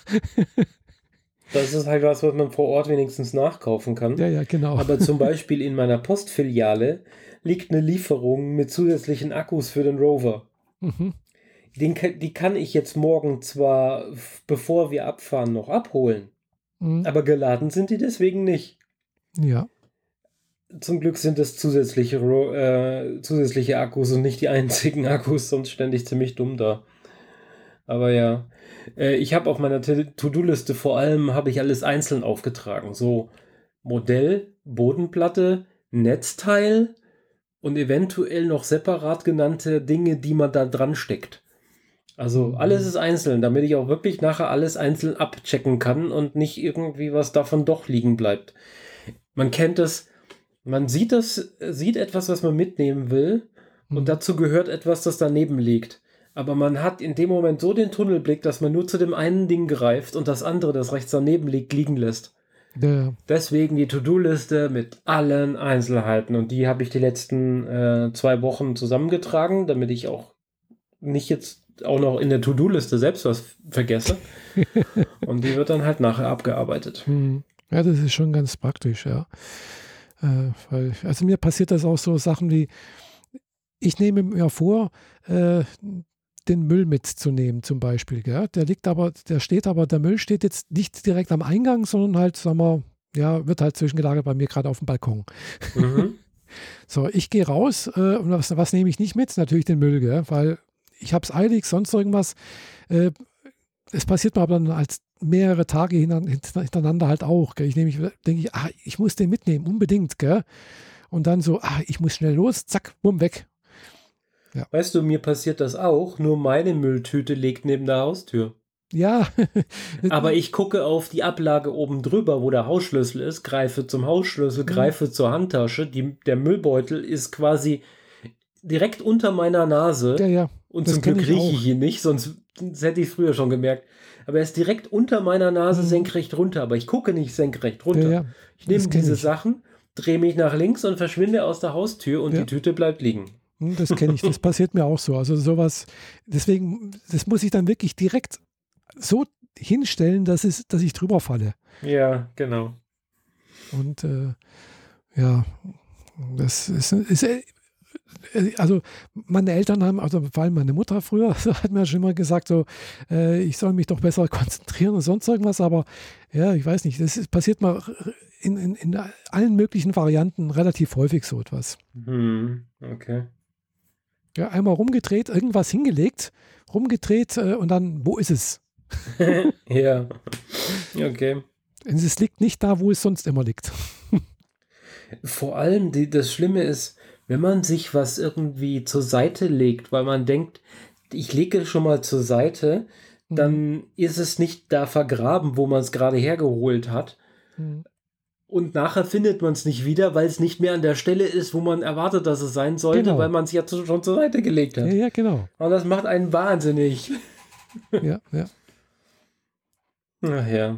[SPEAKER 2] das ist halt was, was man vor Ort wenigstens nachkaufen kann.
[SPEAKER 1] Ja, ja, genau.
[SPEAKER 2] Aber zum Beispiel in meiner Postfiliale liegt eine Lieferung mit zusätzlichen Akkus für den Rover. Mhm. Den, die kann ich jetzt morgen zwar, bevor wir abfahren, noch abholen, mhm. aber geladen sind die deswegen nicht.
[SPEAKER 1] Ja.
[SPEAKER 2] Zum Glück sind es zusätzliche, äh, zusätzliche Akkus und nicht die einzigen Akkus, sonst ständig ziemlich dumm da. Aber ja, äh, ich habe auf meiner To-Do-Liste vor allem habe ich alles einzeln aufgetragen. So Modell, Bodenplatte, Netzteil und eventuell noch separat genannte Dinge, die man da dran steckt. Also alles ist einzeln, damit ich auch wirklich nachher alles einzeln abchecken kann und nicht irgendwie was davon doch liegen bleibt. Man kennt es, Man sieht das, sieht etwas, was man mitnehmen will,
[SPEAKER 1] Mhm.
[SPEAKER 2] und dazu gehört etwas, das daneben liegt. Aber man hat in dem Moment so den Tunnelblick, dass man nur zu dem einen Ding greift und das andere, das rechts daneben liegt, liegen lässt.
[SPEAKER 1] Ja,
[SPEAKER 2] Deswegen die To-Do-Liste mit allen Einzelheiten. Und die habe ich die letzten äh, zwei Wochen zusammengetragen, damit ich auch nicht jetzt auch noch in der To-Do-Liste selbst was vergesse. und die wird dann halt nachher abgearbeitet.
[SPEAKER 1] hm. ja, das ist schon ganz praktisch, ja. Äh, weil, also mir passiert das auch so Sachen wie, ich nehme mir vor, äh, den Müll mitzunehmen zum Beispiel. Gell? Der liegt aber, der steht aber, der Müll steht jetzt nicht direkt am Eingang, sondern halt, sagen wir, ja, wird halt zwischengelagert bei mir gerade auf dem Balkon.
[SPEAKER 2] Mhm.
[SPEAKER 1] So, ich gehe raus äh, und was, was nehme ich nicht mit? Natürlich den Müll, gell? weil ich habe es eilig, sonst irgendwas. Äh, es passiert mir aber dann als mehrere Tage hintereinander halt auch. Gell? Ich nehme, ich denke ich, ah, ich muss den mitnehmen, unbedingt. Gell? Und dann so, ah, ich muss schnell los, zack, bumm, weg.
[SPEAKER 2] Weißt du, mir passiert das auch, nur meine Mülltüte liegt neben der Haustür.
[SPEAKER 1] Ja,
[SPEAKER 2] Aber ich gucke auf die Ablage oben drüber, wo der Hausschlüssel ist, greife zum Hausschlüssel, greife zur Handtasche. Die, der Müllbeutel ist quasi direkt unter meiner Nase.
[SPEAKER 1] ja, ja.
[SPEAKER 2] Und
[SPEAKER 1] das
[SPEAKER 2] zum Glück
[SPEAKER 1] ich
[SPEAKER 2] rieche ich ihn nicht, sonst hätte ich früher schon gemerkt. Aber er ist direkt unter meiner Nase
[SPEAKER 1] Mhm.
[SPEAKER 2] senkrecht runter. Aber ich gucke nicht senkrecht runter.
[SPEAKER 1] Ja, ja.
[SPEAKER 2] Ich nehme diese
[SPEAKER 1] ich.
[SPEAKER 2] Sachen, drehe mich nach links und verschwinde aus der Haustür und
[SPEAKER 1] Ja.
[SPEAKER 2] die Tüte bleibt liegen.
[SPEAKER 1] Hm, Das kenne ich, das passiert mir auch so. Also sowas, deswegen, das muss ich dann wirklich direkt so hinstellen, dass, es, dass ich drüber falle.
[SPEAKER 2] Ja, genau.
[SPEAKER 1] Und äh, ja, das ist, ist also meine Eltern haben, also vor allem meine Mutter früher, hat mir schon immer gesagt, so, äh, ich soll mich doch besser konzentrieren und sonst irgendwas, aber ja, ich weiß nicht, das ist, passiert mal in, in, in allen möglichen Varianten relativ häufig so etwas.
[SPEAKER 2] Hm, okay.
[SPEAKER 1] Ja, einmal rumgedreht, irgendwas hingelegt, rumgedreht äh, und dann, wo ist es?
[SPEAKER 2] ja. Okay.
[SPEAKER 1] Und es liegt nicht da, wo es sonst immer liegt.
[SPEAKER 2] Vor allem, die, das Schlimme ist, wenn man sich was irgendwie zur Seite legt, weil man denkt, ich lege schon mal zur Seite, dann ist es nicht da vergraben, wo man es gerade hergeholt hat.
[SPEAKER 1] Mhm.
[SPEAKER 2] Und nachher findet man es nicht wieder, weil es nicht mehr an der Stelle ist, wo man erwartet, dass es sein sollte,
[SPEAKER 1] Genau.
[SPEAKER 2] weil man es ja zu- schon zur Seite gelegt
[SPEAKER 1] Ja,
[SPEAKER 2] hat.
[SPEAKER 1] ja, genau.
[SPEAKER 2] Und das macht einen wahnsinnig.
[SPEAKER 1] Ja, ja.
[SPEAKER 2] Ach ja.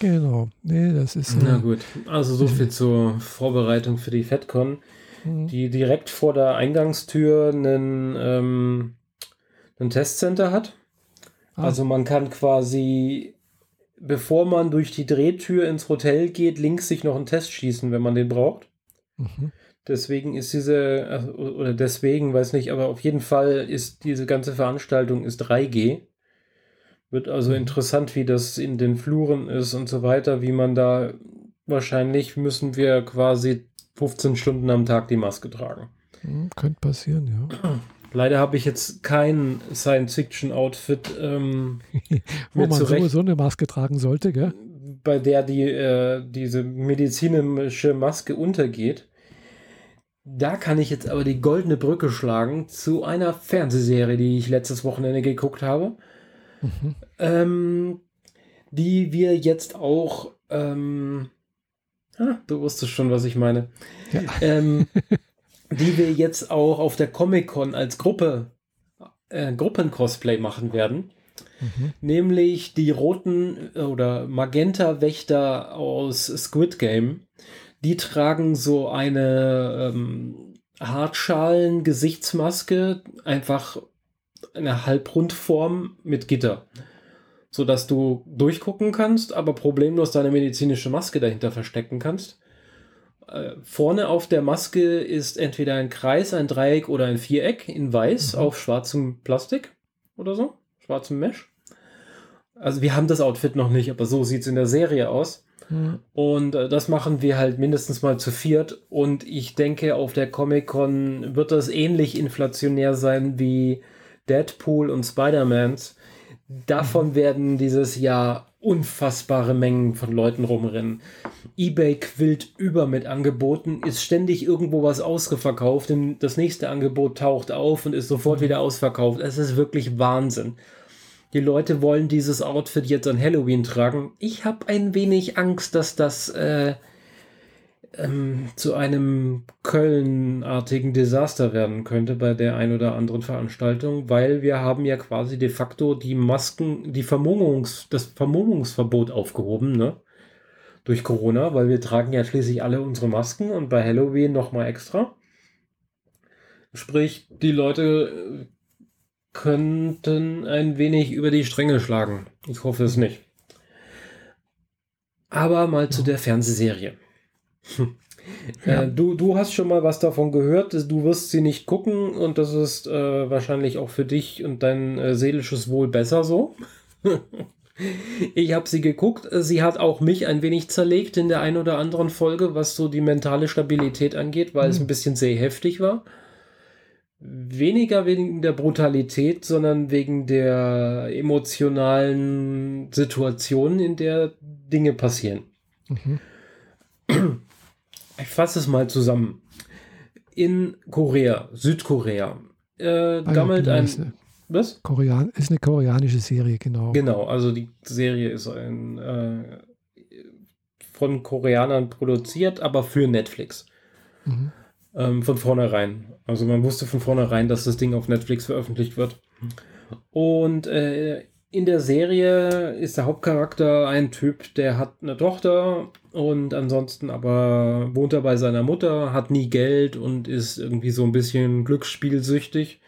[SPEAKER 1] Genau. Nee, das ist.
[SPEAKER 2] Na
[SPEAKER 1] Äh,
[SPEAKER 2] gut. Also so viel zur Vorbereitung für die FedCon.
[SPEAKER 1] mhm.
[SPEAKER 2] die direkt vor der Eingangstür einen, ähm, ein Testcenter hat.
[SPEAKER 1] Ah.
[SPEAKER 2] Also man kann quasi, bevor man durch die Drehtür ins Hotel geht, links sich noch einen Test schießen, wenn man den braucht.
[SPEAKER 1] Mhm.
[SPEAKER 2] Deswegen ist diese, also, oder deswegen, weiß nicht, aber auf jeden Fall ist diese ganze Veranstaltung ist 3G. Wird also
[SPEAKER 1] Mhm.
[SPEAKER 2] interessant, wie das in den Fluren ist und so weiter, wie man da, wahrscheinlich müssen wir quasi 15 Stunden am Tag die Maske tragen.
[SPEAKER 1] Mhm, Könnte passieren, ja.
[SPEAKER 2] Leider habe ich jetzt kein Science-Fiction-Outfit, ähm,
[SPEAKER 1] Wo man
[SPEAKER 2] zurecht,
[SPEAKER 1] sowieso eine Maske tragen sollte, gell?
[SPEAKER 2] bei der die, äh, diese medizinische Maske untergeht. Da kann ich jetzt aber die goldene Brücke schlagen zu einer Fernsehserie, die ich letztes Wochenende geguckt habe,
[SPEAKER 1] Mhm.
[SPEAKER 2] ähm, die wir jetzt auch, ähm, ah, du wusstest schon, was ich meine,
[SPEAKER 1] Ja.
[SPEAKER 2] ähm, die wir jetzt auch auf der Comic-Con als Gruppe, äh, Gruppen-Cosplay machen werden.
[SPEAKER 1] Mhm.
[SPEAKER 2] Nämlich die roten äh, oder Magenta-Wächter aus Squid Game. Die tragen so eine ähm, Hartschalen-Gesichtsmaske, einfach eine Halbrundform mit Gitter. Sodass du durchgucken kannst, aber problemlos deine medizinische Maske dahinter verstecken kannst. Äh, vorne auf der Maske ist entweder ein Kreis, ein Dreieck oder ein Viereck in weiß
[SPEAKER 1] Mhm.
[SPEAKER 2] auf schwarzem Plastik oder so, schwarzem Mesh. Also wir haben das Outfit noch nicht, aber so sieht es in der Serie aus.
[SPEAKER 1] Mhm.
[SPEAKER 2] Und äh, das machen wir halt mindestens mal zu viert. Und ich denke, auf der Comic-Con wird das ähnlich inflationär sein wie Deadpool und Spider-Mans. Davon werden dieses Jahr unfassbare Mengen von Leuten rumrennen. eBay quillt über mit Angeboten, ist ständig irgendwo was ausverkauft, denn das nächste Angebot taucht auf und ist sofort wieder ausverkauft. Es ist wirklich Wahnsinn. die Leute wollen dieses Outfit jetzt an Halloween tragen. Ich habe ein wenig Angst, dass das äh, ähm, zu einem Köln-artigen Desaster werden könnte bei der ein oder anderen Veranstaltung, weil wir haben ja quasi de facto die Masken, die Vermummungs, das Vermummungsverbot aufgehoben, ne? Durch Corona, weil wir tragen ja schließlich alle unsere Masken und bei Halloween nochmal extra. Sprich, die Leute äh, könnten ein wenig über die Stränge schlagen. Ich hoffe es nicht. Aber mal zu der Fernsehserie. Ja. Äh, du, du hast schon mal was davon gehört, du wirst sie nicht gucken und das ist äh, wahrscheinlich auch für dich und dein äh, seelisches Wohl besser so. ich habe sie geguckt, sie hat auch mich ein wenig zerlegt in der einen oder anderen Folge, was so die mentale Stabilität angeht, weil mhm. es ein bisschen sehr heftig war. Weniger wegen der Brutalität, sondern wegen der emotionalen Situation, in der Dinge passieren. Mhm. Ich fasse es mal zusammen. In Korea, Südkorea, äh, gammelt ein.
[SPEAKER 1] Ist eine, was? Korean, ist eine koreanische Serie, genau.
[SPEAKER 2] Genau, also die Serie ist ein, äh, von Koreanern produziert, aber für Netflix. Mhm. Ähm, von vornherein. Also man wusste von vornherein, dass das Ding auf Netflix veröffentlicht wird. Und äh, in der Serie ist der Hauptcharakter ein Typ, der hat eine Tochter und ansonsten aber wohnt er bei seiner Mutter, hat nie Geld und ist irgendwie so ein bisschen glücksspielsüchtig.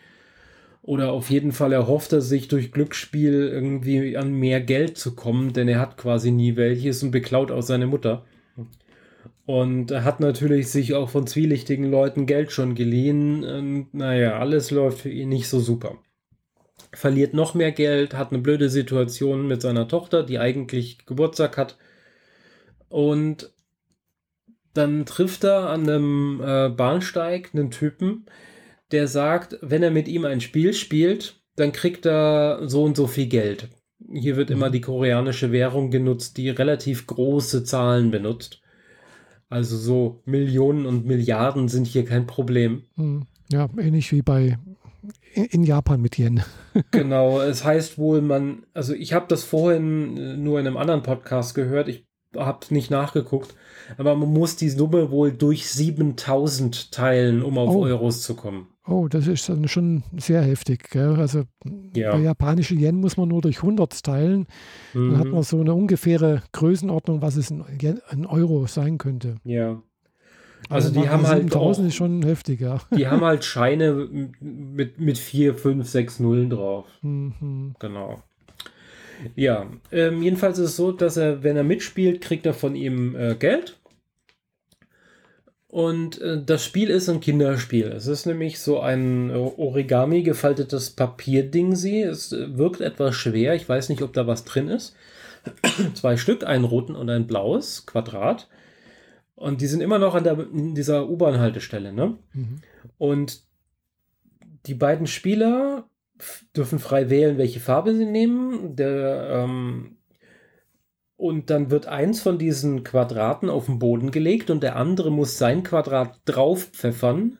[SPEAKER 2] Oder auf jeden Fall erhofft er sich durch Glücksspiel irgendwie an mehr Geld zu kommen, denn er hat quasi nie welches und beklaut auch seine Mutter. Und er hat natürlich sich auch von zwielichtigen Leuten Geld schon geliehen. Und, naja, alles läuft für ihn nicht so super verliert noch mehr Geld, hat eine blöde Situation mit seiner Tochter, die eigentlich Geburtstag hat. Und dann trifft er an einem äh, Bahnsteig einen Typen, der sagt, wenn er mit ihm ein Spiel spielt, dann kriegt er so und so viel Geld. Hier wird mhm. immer die koreanische Währung genutzt, die relativ große Zahlen benutzt. Also so Millionen und Milliarden sind hier kein Problem.
[SPEAKER 1] Mhm. Ja, ähnlich wie bei in Japan mit Yen.
[SPEAKER 2] genau, es heißt wohl, man, also ich habe das vorhin äh, nur in einem anderen Podcast gehört, ich habe nicht nachgeguckt, aber man muss die Summe wohl durch 7000 teilen, um auf oh. Euros zu kommen.
[SPEAKER 1] Oh, das ist dann schon sehr heftig. Gell? Also ja. bei japanischen Yen muss man nur durch 100 teilen. Mhm. Dann hat mhm. man so eine ungefähre Größenordnung, was es in, in Euro sein könnte.
[SPEAKER 2] Ja. Also, die haben halt
[SPEAKER 1] ist schon heftig, ja.
[SPEAKER 2] Die haben halt Scheine mit, mit 4, 5, 6 Nullen drauf. Mhm. Genau. Ja, ähm, jedenfalls ist es so, dass er, wenn er mitspielt, kriegt er von ihm äh, Geld. Und äh, das Spiel ist ein Kinderspiel. Es ist nämlich so ein äh, Origami gefaltetes Papierding. Sie, es äh, wirkt etwas schwer. Ich weiß nicht, ob da was drin ist. Zwei Stück, ein roten und ein blaues Quadrat. Und die sind immer noch an der, dieser U-Bahn-Haltestelle, ne? Mhm. Und die beiden Spieler dürfen frei wählen, welche Farbe sie nehmen. Der, ähm, und dann wird eins von diesen Quadraten auf den Boden gelegt und der andere muss sein Quadrat drauf pfeffern.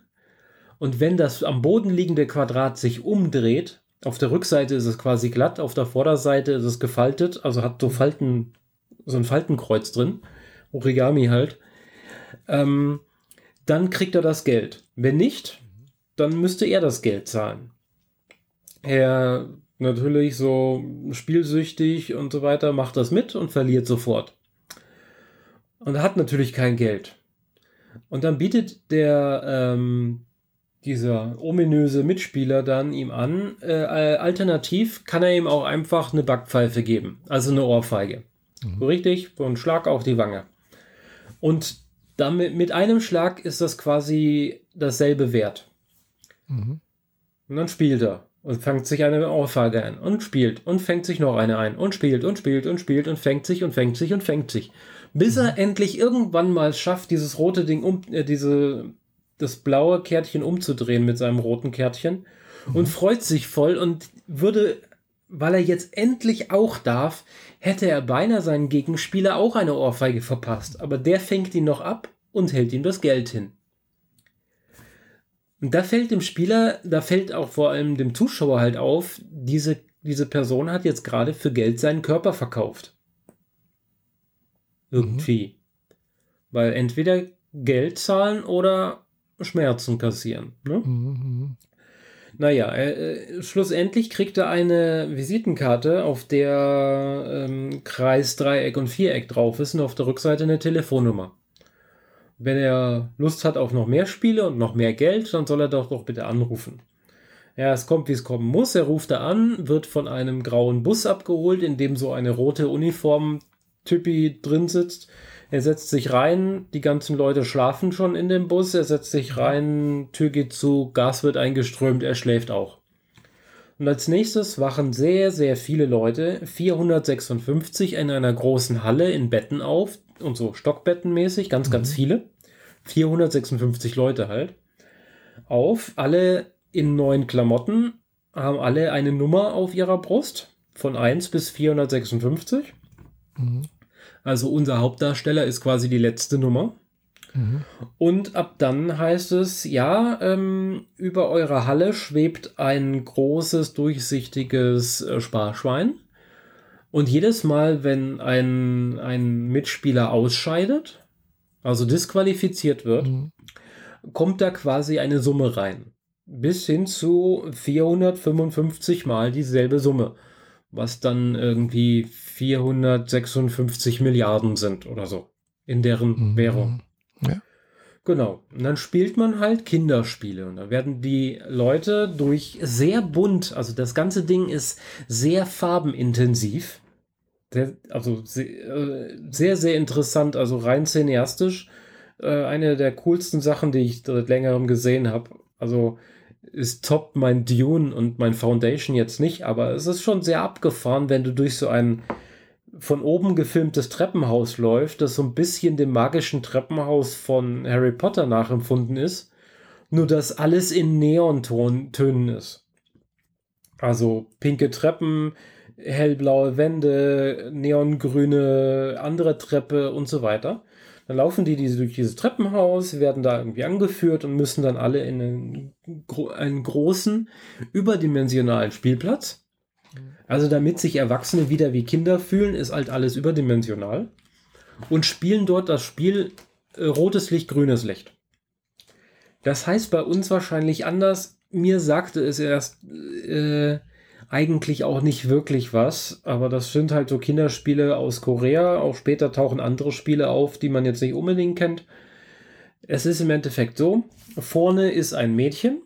[SPEAKER 2] Und wenn das am Boden liegende Quadrat sich umdreht, auf der Rückseite ist es quasi glatt, auf der Vorderseite ist es gefaltet, also hat so Falten, so ein Faltenkreuz drin. Origami halt ähm, dann kriegt er das Geld. Wenn nicht, dann müsste er das Geld zahlen. Er natürlich so spielsüchtig und so weiter macht das mit und verliert sofort. Und er hat natürlich kein Geld. Und dann bietet der ähm, dieser ominöse Mitspieler dann ihm an, äh, alternativ kann er ihm auch einfach eine Backpfeife geben, also eine Ohrfeige. Mhm. richtig, so ein Schlag auf die Wange. Und damit, mit einem Schlag ist das quasi dasselbe Wert. Mhm. Und dann spielt er und fängt sich eine Ohrfeige ein und spielt und fängt sich noch eine ein und spielt und spielt und spielt und fängt sich und fängt sich und fängt sich. Bis mhm. er endlich irgendwann mal schafft, dieses rote Ding um, äh, diese, das blaue Kärtchen umzudrehen mit seinem roten Kärtchen mhm. und freut sich voll und würde, weil er jetzt endlich auch darf, hätte er beinahe seinen Gegenspieler auch eine Ohrfeige verpasst. Aber der fängt ihn noch ab und hält ihm das Geld hin. Und da fällt dem Spieler, da fällt auch vor allem dem Zuschauer halt auf, diese diese Person hat jetzt gerade für Geld seinen Körper verkauft. Irgendwie. Mhm. Weil entweder Geld zahlen oder Schmerzen kassieren. Ne? Mhm. Naja, äh, schlussendlich kriegt er eine Visitenkarte, auf der ähm, Kreis, Dreieck und Viereck drauf ist und auf der Rückseite eine Telefonnummer. Wenn er Lust hat auf noch mehr Spiele und noch mehr Geld, dann soll er doch doch bitte anrufen. Ja, es kommt, wie es kommen muss. Er ruft da an, wird von einem grauen Bus abgeholt, in dem so eine rote Uniform-Typi drin sitzt. Er setzt sich rein, die ganzen Leute schlafen schon in dem Bus. Er setzt sich rein, Tür geht zu, Gas wird eingeströmt, er schläft auch. Und als nächstes wachen sehr, sehr viele Leute, 456 in einer großen Halle in Betten auf und so Stockbettenmäßig, ganz, mhm. ganz viele. 456 Leute halt. Auf, alle in neuen Klamotten, haben alle eine Nummer auf ihrer Brust von 1 bis 456. Mhm. Also unser Hauptdarsteller ist quasi die letzte Nummer. Mhm. Und ab dann heißt es, ja, ähm, über eurer Halle schwebt ein großes, durchsichtiges äh, Sparschwein. Und jedes Mal, wenn ein, ein Mitspieler ausscheidet, also disqualifiziert wird, mhm. kommt da quasi eine Summe rein. Bis hin zu 455 mal dieselbe Summe was dann irgendwie 456 Milliarden sind oder so in deren mhm. Währung. Ja. Genau. Und dann spielt man halt Kinderspiele und da werden die Leute durch sehr bunt, also das ganze Ding ist sehr farbenintensiv. Sehr, also sehr, sehr, sehr interessant, also rein cineastisch. Äh, eine der coolsten Sachen, die ich seit längerem gesehen habe. Also ist top mein Dune und mein Foundation jetzt nicht, aber es ist schon sehr abgefahren, wenn du durch so ein von oben gefilmtes Treppenhaus läuft, das so ein bisschen dem magischen Treppenhaus von Harry Potter nachempfunden ist, nur dass alles in Neontönen ist. Also pinke Treppen, hellblaue Wände, neongrüne andere Treppe und so weiter. Dann laufen die diese, durch dieses Treppenhaus, werden da irgendwie angeführt und müssen dann alle in einen, einen großen, überdimensionalen Spielplatz. Also damit sich Erwachsene wieder wie Kinder fühlen, ist halt alles überdimensional. Und spielen dort das Spiel äh, rotes Licht, grünes Licht. Das heißt bei uns wahrscheinlich anders. Mir sagte es erst, äh, eigentlich auch nicht wirklich was, aber das sind halt so Kinderspiele aus Korea. Auch später tauchen andere Spiele auf, die man jetzt nicht unbedingt kennt. Es ist im Endeffekt so, vorne ist ein Mädchen.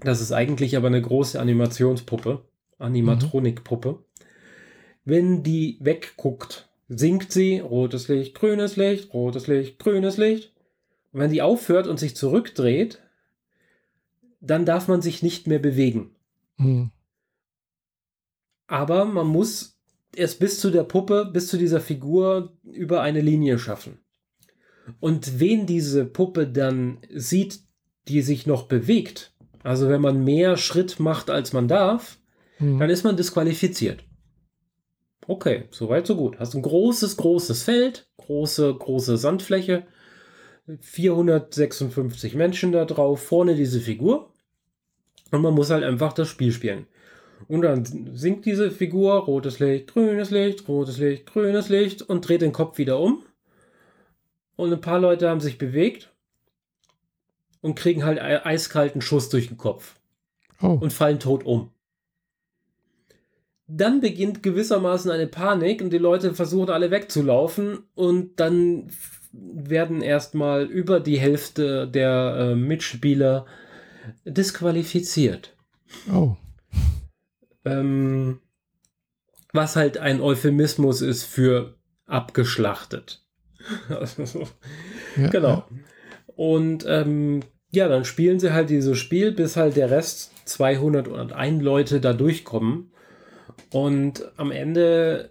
[SPEAKER 2] Das ist eigentlich aber eine große Animationspuppe, Animatronikpuppe. Wenn die wegguckt, sinkt sie rotes Licht, grünes Licht, rotes Licht, grünes Licht. Und wenn die aufhört und sich zurückdreht, dann darf man sich nicht mehr bewegen. Mhm aber man muss es bis zu der Puppe, bis zu dieser Figur über eine Linie schaffen. Und wen diese Puppe dann sieht, die sich noch bewegt, also wenn man mehr Schritt macht, als man darf, mhm. dann ist man disqualifiziert. Okay, soweit, so gut. Hast ein großes, großes Feld, große, große Sandfläche, 456 Menschen da drauf, vorne diese Figur. Und man muss halt einfach das Spiel spielen. Und dann sinkt diese Figur, rotes Licht, grünes Licht, rotes Licht, grünes Licht und dreht den Kopf wieder um. Und ein paar Leute haben sich bewegt und kriegen halt eiskalten Schuss durch den Kopf. Oh. Und fallen tot um. Dann beginnt gewissermaßen eine Panik und die Leute versuchen alle wegzulaufen und dann werden erstmal über die Hälfte der äh, Mitspieler disqualifiziert. Oh. Ähm, was halt ein Euphemismus ist für abgeschlachtet. ja, genau. Ja. Und ähm, ja, dann spielen sie halt dieses Spiel, bis halt der Rest 201 Leute da durchkommen. Und am Ende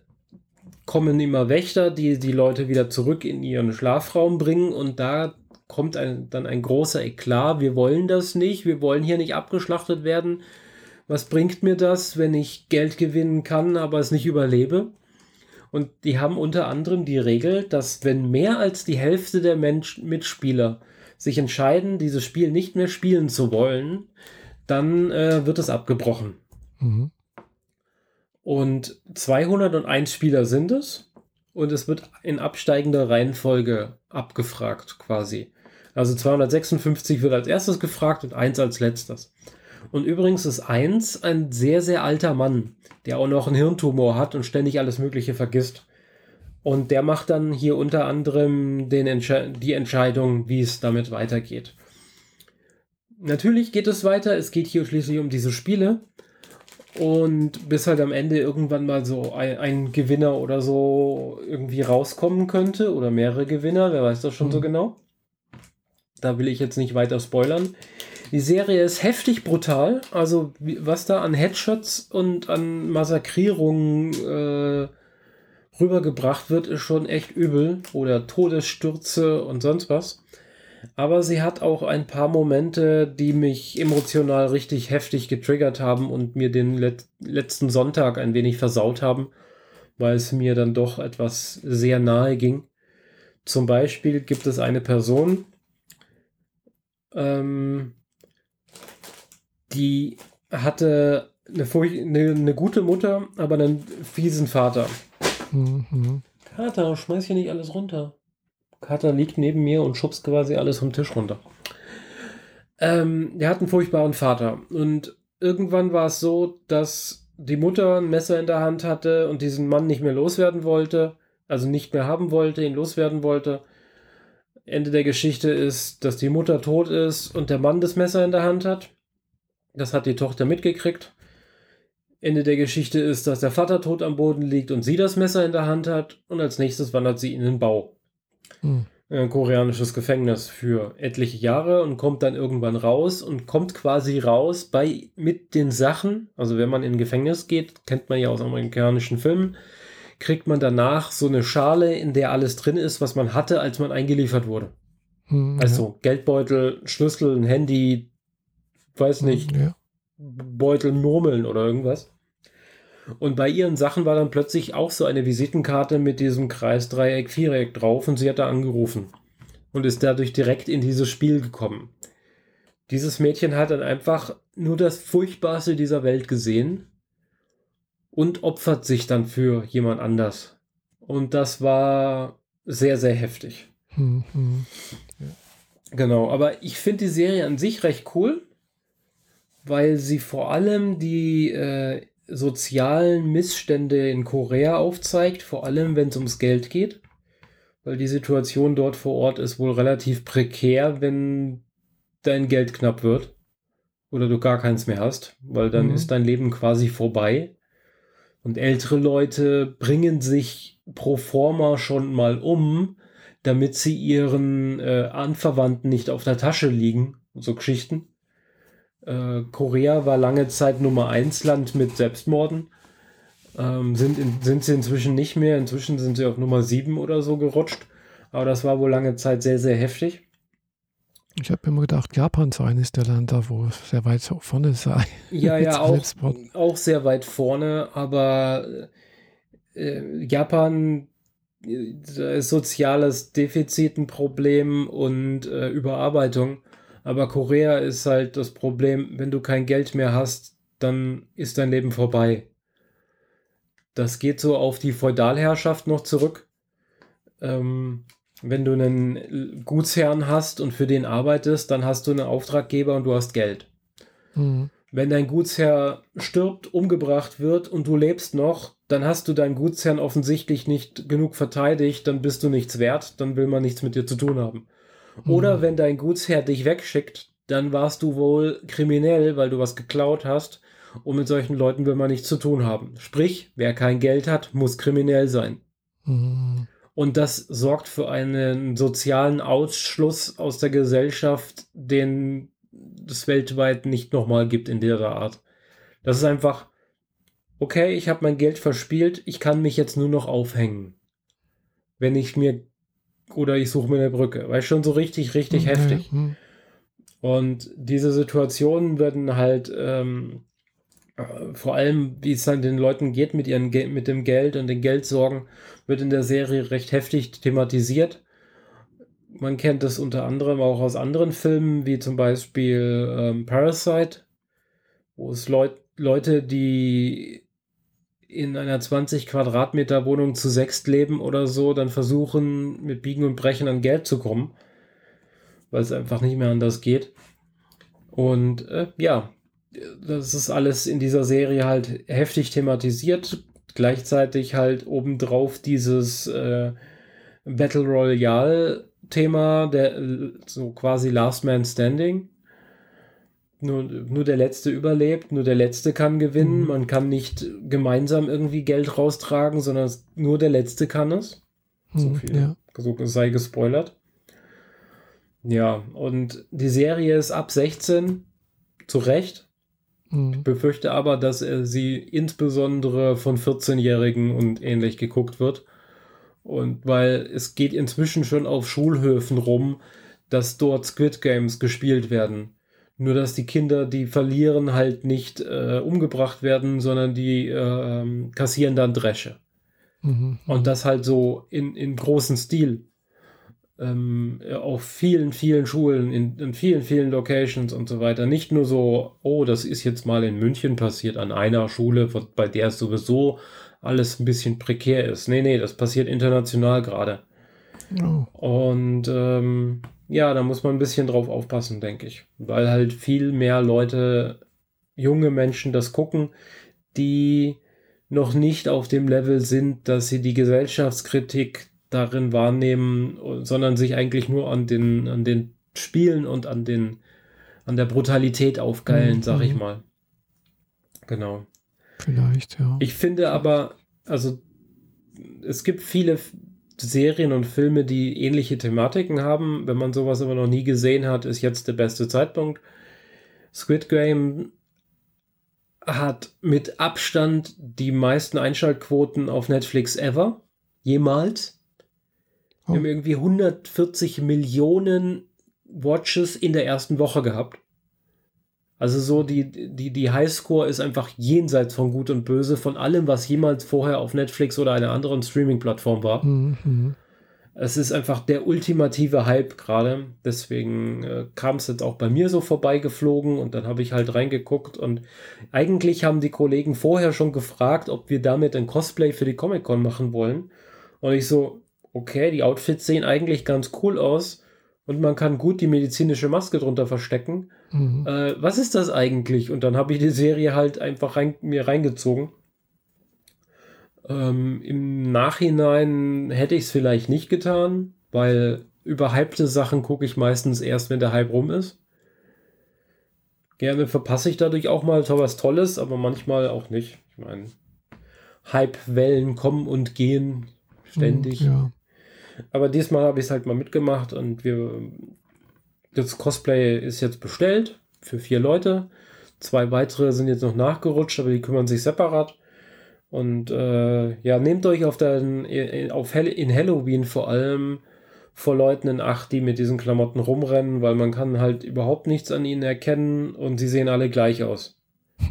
[SPEAKER 2] kommen immer Wächter, die die Leute wieder zurück in ihren Schlafraum bringen. Und da kommt ein, dann ein großer Eklat. Wir wollen das nicht. Wir wollen hier nicht abgeschlachtet werden was bringt mir das, wenn ich Geld gewinnen kann, aber es nicht überlebe? Und die haben unter anderem die Regel, dass wenn mehr als die Hälfte der Mensch Mitspieler sich entscheiden, dieses Spiel nicht mehr spielen zu wollen, dann äh, wird es abgebrochen. Mhm. Und 201 Spieler sind es. Und es wird in absteigender Reihenfolge abgefragt quasi. Also 256 wird als erstes gefragt und 1 als letztes. Und übrigens ist 1 ein sehr, sehr alter Mann, der auch noch einen Hirntumor hat und ständig alles Mögliche vergisst. Und der macht dann hier unter anderem den Entsche die Entscheidung, wie es damit weitergeht. Natürlich geht es weiter, es geht hier schließlich um diese Spiele. Und bis halt am Ende irgendwann mal so ein, ein, Gewinner oder so irgendwie rauskommen könnte oder mehrere Gewinner, wer weiß das schon mhm. so genau. Da will ich jetzt nicht weiter spoilern. Die Serie ist heftig brutal. Also, was da an Headshots und an Massakrierungen äh, rübergebracht wird, ist schon echt übel. Oder Todesstürze und sonst was. Aber sie hat auch ein paar Momente, die mich emotional richtig heftig getriggert haben und mir den let letzten Sonntag ein wenig versaut haben, weil es mir dann doch etwas sehr nahe ging. Zum Beispiel gibt es eine Person, ähm, die hatte eine, eine, eine, gute Mutter, aber einen fiesen Vater. Mhm. Kater, schmeiß hier nicht alles runter. Kater liegt neben mir und schubst quasi alles vom Tisch runter. Ähm, der hat einen furchtbaren Vater. Und irgendwann war es so, dass die Mutter ein Messer in der Hand hatte und diesen Mann nicht mehr loswerden wollte. Also nicht mehr haben wollte, ihn loswerden wollte. Ende der Geschichte ist, dass die Mutter tot ist und der Mann das Messer in der Hand hat. Das hat die Tochter mitgekriegt. Ende der Geschichte ist, dass der Vater tot am Boden liegt und sie das Messer in der Hand hat und als nächstes wandert sie in den Bau. Hm. Ein koreanisches Gefängnis für etliche Jahre und kommt dann irgendwann raus und kommt quasi raus bei mit den Sachen. Also wenn man in ein Gefängnis geht, kennt man ja aus amerikanischen Filmen, kriegt man danach so eine Schale, in der alles drin ist, was man hatte, als man eingeliefert wurde. Hm, also ja. Geldbeutel, Schlüssel, ein Handy, weiß hm, nicht, ja. Beutel, Murmeln oder irgendwas. Und bei ihren Sachen war dann plötzlich auch so eine Visitenkarte mit diesem Kreis, Dreieck, Viereck drauf und sie hat da angerufen und ist dadurch direkt in dieses Spiel gekommen. Dieses Mädchen hat dann einfach nur das Furchtbarste dieser Welt gesehen und opfert sich dann für jemand anders. Und das war sehr, sehr heftig. Hm, hm. Ja. Genau, aber ich finde die Serie an sich recht cool, weil sie vor allem die äh, sozialen Missstände in Korea aufzeigt, vor allem wenn es ums Geld geht, weil die Situation dort vor Ort ist wohl relativ prekär, wenn dein Geld knapp wird oder du gar keins mehr hast, weil dann mhm. ist dein Leben quasi vorbei. Und ältere Leute bringen sich pro forma schon mal um, damit sie ihren äh, Anverwandten nicht auf der Tasche liegen. So Geschichten. Äh, Korea war lange Zeit Nummer 1 Land mit Selbstmorden. Ähm, sind, in, sind sie inzwischen nicht mehr. Inzwischen sind sie auf Nummer 7 oder so gerutscht. Aber das war wohl lange Zeit sehr, sehr heftig.
[SPEAKER 1] Ich habe immer gedacht, Japan sei eines der Länder, wo es sehr weit vorne sei.
[SPEAKER 2] Ja, ja, auch, auch sehr weit vorne, aber äh, Japan äh, ist soziales Defizit ein Problem und äh, Überarbeitung. Aber Korea ist halt das Problem, wenn du kein Geld mehr hast, dann ist dein Leben vorbei. Das geht so auf die Feudalherrschaft noch zurück. Ähm, wenn du einen Gutsherrn hast und für den arbeitest, dann hast du einen Auftraggeber und du hast Geld. Mhm. Wenn dein Gutsherr stirbt, umgebracht wird und du lebst noch, dann hast du deinen Gutsherrn offensichtlich nicht genug verteidigt, dann bist du nichts wert, dann will man nichts mit dir zu tun haben. Mhm. Oder wenn dein Gutsherr dich wegschickt, dann warst du wohl kriminell, weil du was geklaut hast und mit solchen Leuten will man nichts zu tun haben. Sprich, wer kein Geld hat, muss kriminell sein. Mhm. Und das sorgt für einen sozialen Ausschluss aus der Gesellschaft, den es weltweit nicht nochmal gibt in der Art. Das ist einfach, okay, ich habe mein Geld verspielt, ich kann mich jetzt nur noch aufhängen. Wenn ich mir, oder ich suche mir eine Brücke, weil schon so richtig, richtig mhm. heftig. Mhm. Und diese Situationen werden halt ähm, äh, vor allem, wie es dann den Leuten geht mit, ihren, mit dem Geld und den Geldsorgen, wird in der Serie recht heftig thematisiert. Man kennt das unter anderem auch aus anderen Filmen, wie zum Beispiel ähm, Parasite, wo es Leut Leute, die in einer 20 Quadratmeter Wohnung zu sechst leben oder so, dann versuchen mit Biegen und Brechen an Geld zu kommen, weil es einfach nicht mehr anders geht. Und äh, ja, das ist alles in dieser Serie halt heftig thematisiert. Gleichzeitig halt obendrauf dieses äh, Battle Royale Thema, der so quasi Last Man Standing. Nur, nur der Letzte überlebt, nur der Letzte kann gewinnen. Mhm. Man kann nicht gemeinsam irgendwie Geld raustragen, sondern nur der Letzte kann es. Mhm, so viel ja. so sei gespoilert. Ja, und die Serie ist ab 16, zu Recht. Mhm. Ich befürchte aber, dass sie insbesondere von 14-Jährigen und ähnlich geguckt wird. Und weil es geht inzwischen schon auf Schulhöfen rum, dass dort Squid Games gespielt werden. Nur dass die Kinder, die verlieren, halt nicht äh, umgebracht werden, sondern die äh, kassieren dann Dresche. Mhm. Und das halt so in, in großen Stil. Ähm, auf vielen, vielen Schulen, in, in, vielen, vielen Locations und so weiter. Nicht nur so, oh, das ist jetzt mal in München passiert an einer Schule, bei der es sowieso alles ein bisschen prekär ist. Nee, nee, das passiert international gerade. Oh. Und ähm, ja, da muss man ein bisschen drauf aufpassen, denke ich. Weil halt viel mehr Leute, junge Menschen das gucken, die noch nicht auf dem Level sind, dass sie die Gesellschaftskritik darin wahrnehmen, sondern sich eigentlich nur an den, an den Spielen und an den, an der Brutalität aufgeilen, mhm. sag ich mhm. mal. Genau.
[SPEAKER 1] Vielleicht, ja.
[SPEAKER 2] Ich finde aber, also es gibt viele Serien und Filme, die ähnliche Thematiken haben. Wenn man sowas aber noch nie gesehen hat, ist jetzt der beste Zeitpunkt. Squid Game hat mit Abstand die meisten Einschaltquoten auf Netflix ever. Jemals. Oh. Wir haben irgendwie 140 Millionen Watches in der ersten Woche gehabt. Also so die, die, die Highscore ist einfach jenseits von Gut und Böse, von allem, was jemals vorher auf Netflix oder einer anderen Streaming-Plattform war. Mhm. Es ist einfach der ultimative Hype gerade. Deswegen äh, kam es jetzt auch bei mir so vorbeigeflogen und dann habe ich halt reingeguckt und eigentlich haben die Kollegen vorher schon gefragt, ob wir damit ein Cosplay für die Comic-Con machen wollen. Und ich so, okay, die Outfits sehen eigentlich ganz cool aus und man kann gut die medizinische Maske drunter verstecken. Mhm. Äh, was ist das eigentlich? Und dann habe ich die Serie halt einfach rein, mir reingezogen. Ähm, Im Nachhinein hätte ich es vielleicht nicht getan, weil überhypte Sachen gucke ich meistens erst, wenn der Hype rum ist. Gerne verpasse ich dadurch auch mal was Tolles, aber manchmal auch nicht. Ich meine, Hype-Wellen kommen und gehen ständig. Mhm, ja. Aber diesmal habe ich es halt mal mitgemacht und wir. Das Cosplay ist jetzt bestellt für vier Leute. Zwei weitere sind jetzt noch nachgerutscht, aber die kümmern sich separat. Und äh, ja, nehmt euch auf den, auf Hall in Halloween vor allem vor Leuten in Acht, die mit diesen Klamotten rumrennen, weil man kann halt überhaupt nichts an ihnen erkennen und sie sehen alle gleich aus.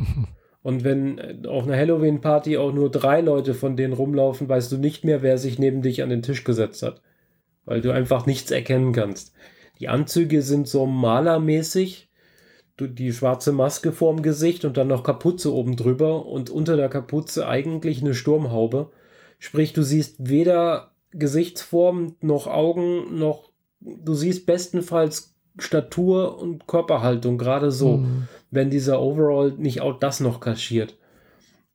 [SPEAKER 2] Und wenn auf einer Halloween-Party auch nur drei Leute von denen rumlaufen, weißt du nicht mehr, wer sich neben dich an den Tisch gesetzt hat. Weil du einfach nichts erkennen kannst. Die Anzüge sind so malermäßig. Die schwarze Maske vorm Gesicht und dann noch Kapuze oben drüber und unter der Kapuze eigentlich eine Sturmhaube. Sprich, du siehst weder Gesichtsform noch Augen noch du siehst bestenfalls Statur und Körperhaltung gerade so, mhm. wenn dieser Overall nicht auch das noch kaschiert.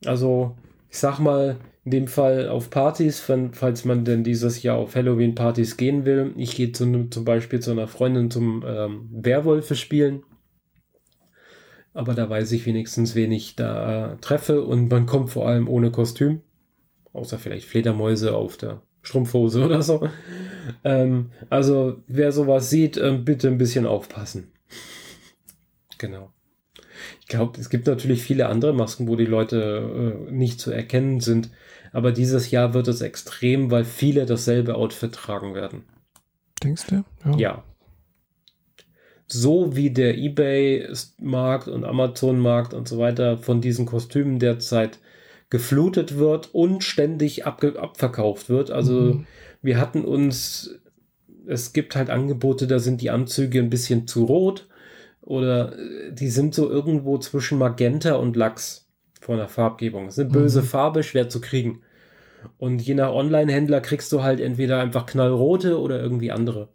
[SPEAKER 2] Also, ich sag mal, in dem Fall auf Partys, wenn, falls man denn dieses Jahr auf Halloween-Partys gehen will. Ich gehe zu, zum Beispiel zu einer Freundin zum ähm, Werwölfe spielen. Aber da weiß ich wenigstens, wen ich da äh, treffe und man kommt vor allem ohne Kostüm. Außer vielleicht Fledermäuse auf der Strumpfhose oder so. Ähm, also, wer sowas sieht, äh, bitte ein bisschen aufpassen. Genau. Ich glaube, es gibt natürlich viele andere Masken, wo die Leute äh, nicht zu erkennen sind. Aber dieses Jahr wird es extrem, weil viele dasselbe Outfit tragen werden.
[SPEAKER 1] Denkst du?
[SPEAKER 2] Ja. ja. So wie der eBay-Markt und Amazon-Markt und so weiter von diesen Kostümen derzeit geflutet wird und ständig abverkauft wird. Also mhm. wir hatten uns, es gibt halt Angebote, da sind die Anzüge ein bisschen zu rot oder äh, die sind so irgendwo zwischen Magenta und Lachs von der Farbgebung. Es ist eine böse mhm. Farbe, schwer zu kriegen. Und je nach Online-Händler kriegst du halt entweder einfach knallrote oder irgendwie andere.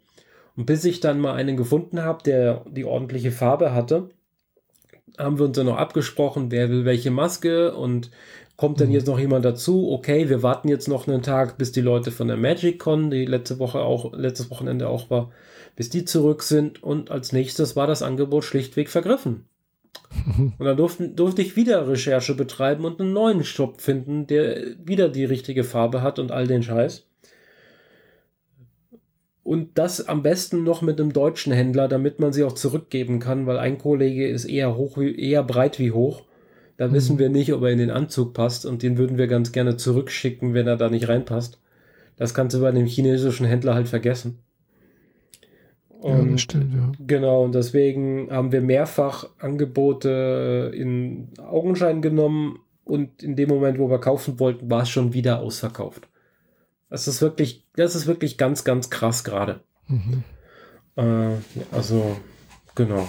[SPEAKER 2] Und bis ich dann mal einen gefunden habe, der die ordentliche Farbe hatte, haben wir uns dann noch abgesprochen, wer will welche Maske und kommt dann mhm. jetzt noch jemand dazu? Okay, wir warten jetzt noch einen Tag, bis die Leute von der Magic Con, die letzte Woche auch, letztes Wochenende auch war, bis die zurück sind und als nächstes war das Angebot schlichtweg vergriffen. Und dann durften, durfte ich wieder Recherche betreiben und einen neuen Shop finden, der wieder die richtige Farbe hat und all den Scheiß. Und das am besten noch mit einem deutschen Händler, damit man sie auch zurückgeben kann, weil ein Kollege ist eher hoch, eher breit wie hoch. Da mhm. wissen wir nicht, ob er in den Anzug passt und den würden wir ganz gerne zurückschicken, wenn er da nicht reinpasst. Das kannst du bei dem chinesischen Händler halt vergessen. Und ja, stimmt, ja. Genau, und deswegen haben wir mehrfach Angebote in Augenschein genommen und in dem Moment, wo wir kaufen wollten, war es schon wieder ausverkauft. Das ist wirklich, das ist wirklich ganz, ganz krass gerade. Mhm. Äh, also, genau.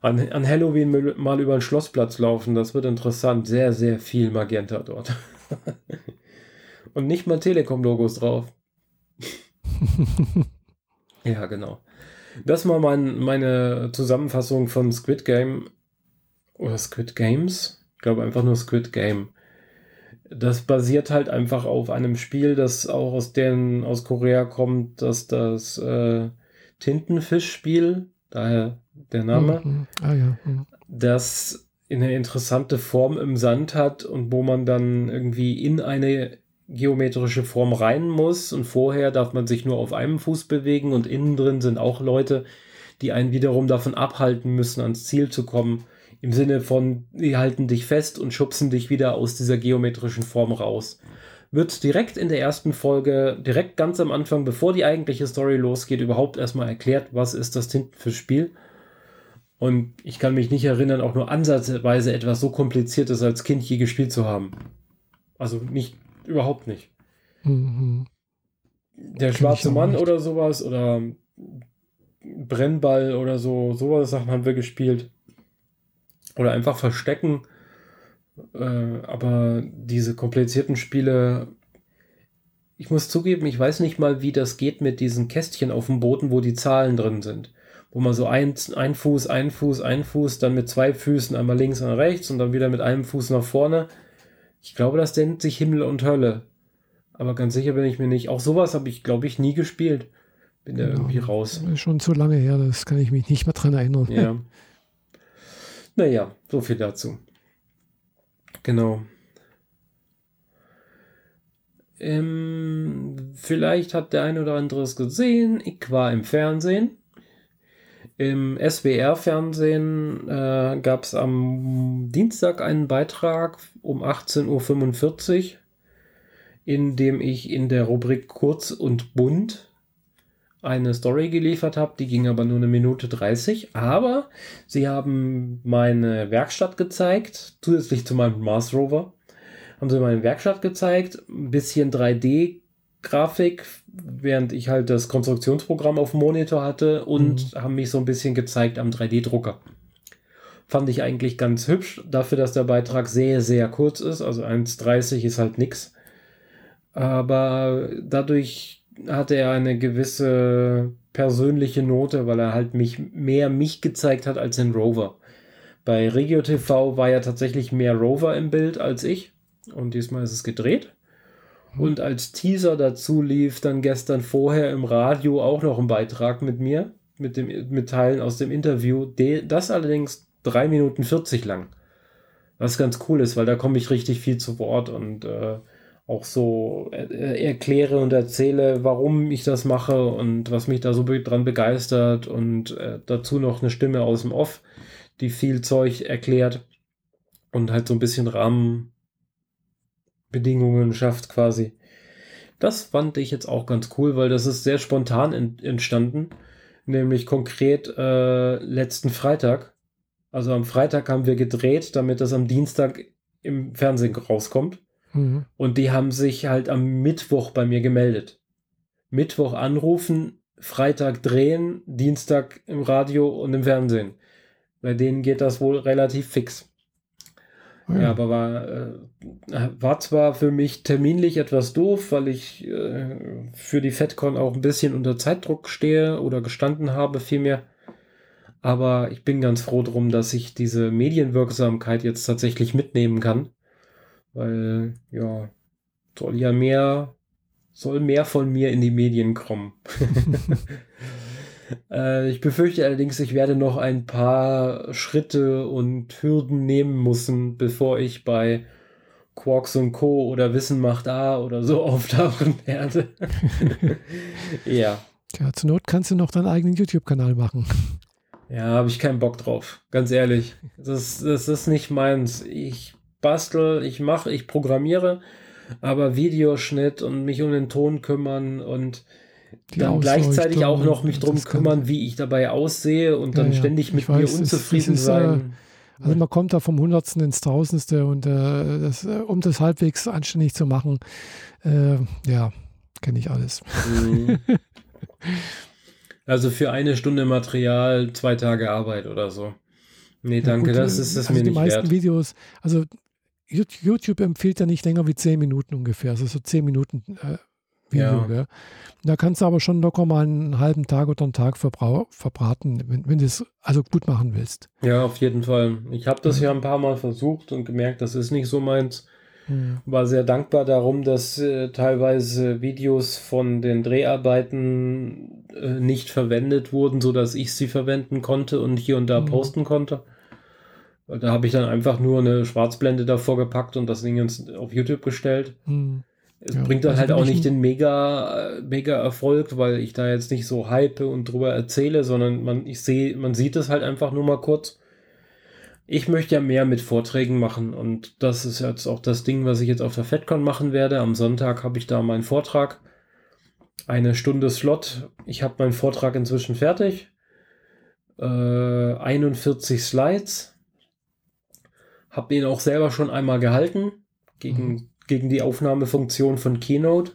[SPEAKER 2] An, an Halloween mal über den Schlossplatz laufen, das wird interessant. Sehr, sehr viel Magenta dort. und nicht mal Telekom-Logos drauf. Ja, genau. Das war mein, meine Zusammenfassung von Squid Game oder Squid Games. Ich glaube einfach nur Squid Game. Das basiert halt einfach auf einem Spiel, das auch aus den aus Korea kommt, dass das äh, Tintenfischspiel, daher der Name, mhm. ah, ja. mhm. das eine interessante Form im Sand hat und wo man dann irgendwie in eine geometrische Form rein muss und vorher darf man sich nur auf einem Fuß bewegen und innen drin sind auch Leute, die einen wiederum davon abhalten müssen, ans Ziel zu kommen. Im Sinne von, die halten dich fest und schubsen dich wieder aus dieser geometrischen Form raus. Wird direkt in der ersten Folge, direkt ganz am Anfang, bevor die eigentliche Story losgeht, überhaupt erstmal erklärt, was ist das Tintenfischspiel. Und ich kann mich nicht erinnern, auch nur ansatzweise etwas so kompliziertes als Kind je gespielt zu haben. Also nicht überhaupt nicht. Mhm. Der schwarze Mann nicht. oder sowas oder Brennball oder so, sowas Sachen haben wir gespielt. Oder einfach verstecken. Äh, aber diese komplizierten Spiele, ich muss zugeben, ich weiß nicht mal, wie das geht mit diesen Kästchen auf dem Boden, wo die Zahlen drin sind. Wo man so ein, ein Fuß, ein Fuß, ein Fuß, dann mit zwei Füßen einmal links und rechts und dann wieder mit einem Fuß nach vorne. Ich glaube, das nennt sich Himmel und Hölle. Aber ganz sicher bin ich mir nicht. Auch sowas habe ich, glaube ich, nie gespielt. Bin da ja, irgendwie raus.
[SPEAKER 1] Schon zu lange her, das kann ich mich nicht mehr dran erinnern.
[SPEAKER 2] Ja. Naja, so viel dazu. Genau. Ähm, vielleicht hat der ein oder andere es gesehen. Ich war im Fernsehen. Im SWR-Fernsehen äh, gab es am Dienstag einen Beitrag um 18.45 Uhr, in dem ich in der Rubrik Kurz und Bunt eine Story geliefert habe. Die ging aber nur eine Minute 30. Aber sie haben meine Werkstatt gezeigt, zusätzlich zu meinem Mars Rover. Haben sie meine Werkstatt gezeigt, ein bisschen 3D Grafik, während ich halt das Konstruktionsprogramm auf dem Monitor hatte und mhm. haben mich so ein bisschen gezeigt am 3D-Drucker. Fand ich eigentlich ganz hübsch, dafür, dass der Beitrag sehr, sehr kurz ist. Also 1,30 ist halt nix. Aber dadurch hatte er eine gewisse persönliche Note, weil er halt mich mehr mich gezeigt hat als den Rover. Bei Regio TV war ja tatsächlich mehr Rover im Bild als ich. Und diesmal ist es gedreht. Und als Teaser dazu lief dann gestern vorher im Radio auch noch ein Beitrag mit mir, mit, dem, mit Teilen aus dem Interview. Das allerdings 3 Minuten 40 lang. Was ganz cool ist, weil da komme ich richtig viel zu Wort und äh, auch so äh, erkläre und erzähle, warum ich das mache und was mich da so dran begeistert und äh, dazu noch eine Stimme aus dem Off, die viel Zeug erklärt und halt so ein bisschen Rahmen Bedingungen schafft quasi. Das fand ich jetzt auch ganz cool, weil das ist sehr spontan ent entstanden. Nämlich konkret äh, letzten Freitag. Also am Freitag haben wir gedreht, damit das am Dienstag im Fernsehen rauskommt. Mhm. Und die haben sich halt am Mittwoch bei mir gemeldet. Mittwoch anrufen, Freitag drehen, Dienstag im Radio und im Fernsehen. Bei denen geht das wohl relativ fix. Ja, ja aber war, äh, war zwar für mich terminlich etwas doof, weil ich äh, für die FedCon auch ein bisschen unter Zeitdruck stehe oder gestanden habe vielmehr. Aber ich bin ganz froh drum, dass ich diese Medienwirksamkeit jetzt tatsächlich mitnehmen kann. Weil, ja, soll ja mehr, soll mehr von mir in die Medien kommen. äh, ich befürchte allerdings, ich werde noch ein paar Schritte und Hürden nehmen müssen, bevor ich bei Quarks und Co. oder Wissen macht A oder so auftauchen werde.
[SPEAKER 1] ja. Ja, zur Not kannst du noch deinen eigenen YouTube-Kanal machen.
[SPEAKER 2] Ja, habe ich keinen Bock drauf. Ganz ehrlich. Das, das ist nicht meins. Ich bastel, ich mache, ich programmiere, aber Videoschnitt und mich um den Ton kümmern und Die dann gleichzeitig auch noch mich drum kümmern, wie ich dabei aussehe und dann ja, ständig mit weiß, mir unzufrieden es sein.
[SPEAKER 1] Äh, also man kommt da vom Hundertsten ins Tausendste und äh, das, äh, um das halbwegs anständig zu machen, äh, ja, kenne ich alles. Mhm.
[SPEAKER 2] Also für eine Stunde Material zwei Tage Arbeit oder so. Nee, danke, ja, gut, das ist es
[SPEAKER 1] also
[SPEAKER 2] mir
[SPEAKER 1] die
[SPEAKER 2] nicht
[SPEAKER 1] meisten
[SPEAKER 2] wert.
[SPEAKER 1] Videos, also YouTube empfiehlt ja nicht länger wie zehn Minuten ungefähr, also so zehn Minuten äh, Video. Ja. Da kannst du aber schon locker mal einen halben Tag oder einen Tag verbraten, wenn, wenn du es also gut machen willst.
[SPEAKER 2] Ja, auf jeden Fall. Ich habe das ja ein paar Mal versucht und gemerkt, das ist nicht so meins. Mhm. War sehr dankbar darum, dass äh, teilweise Videos von den Dreharbeiten äh, nicht verwendet wurden, sodass ich sie verwenden konnte und hier und da mhm. posten konnte. Da habe ich dann einfach nur eine Schwarzblende davor gepackt und das Ding auf YouTube gestellt. Mhm. Es ja, bringt dann also halt auch nicht den mega, mega Erfolg, weil ich da jetzt nicht so hype und drüber erzähle, sondern man, ich sehe, man sieht es halt einfach nur mal kurz ich möchte ja mehr mit Vorträgen machen und das ist jetzt auch das Ding, was ich jetzt auf der FedCon machen werde. Am Sonntag habe ich da meinen Vortrag. Eine Stunde Slot. Ich habe meinen Vortrag inzwischen fertig. Äh, 41 Slides. Habe ihn auch selber schon einmal gehalten gegen, mhm. Gegen die Aufnahmefunktion von Keynote.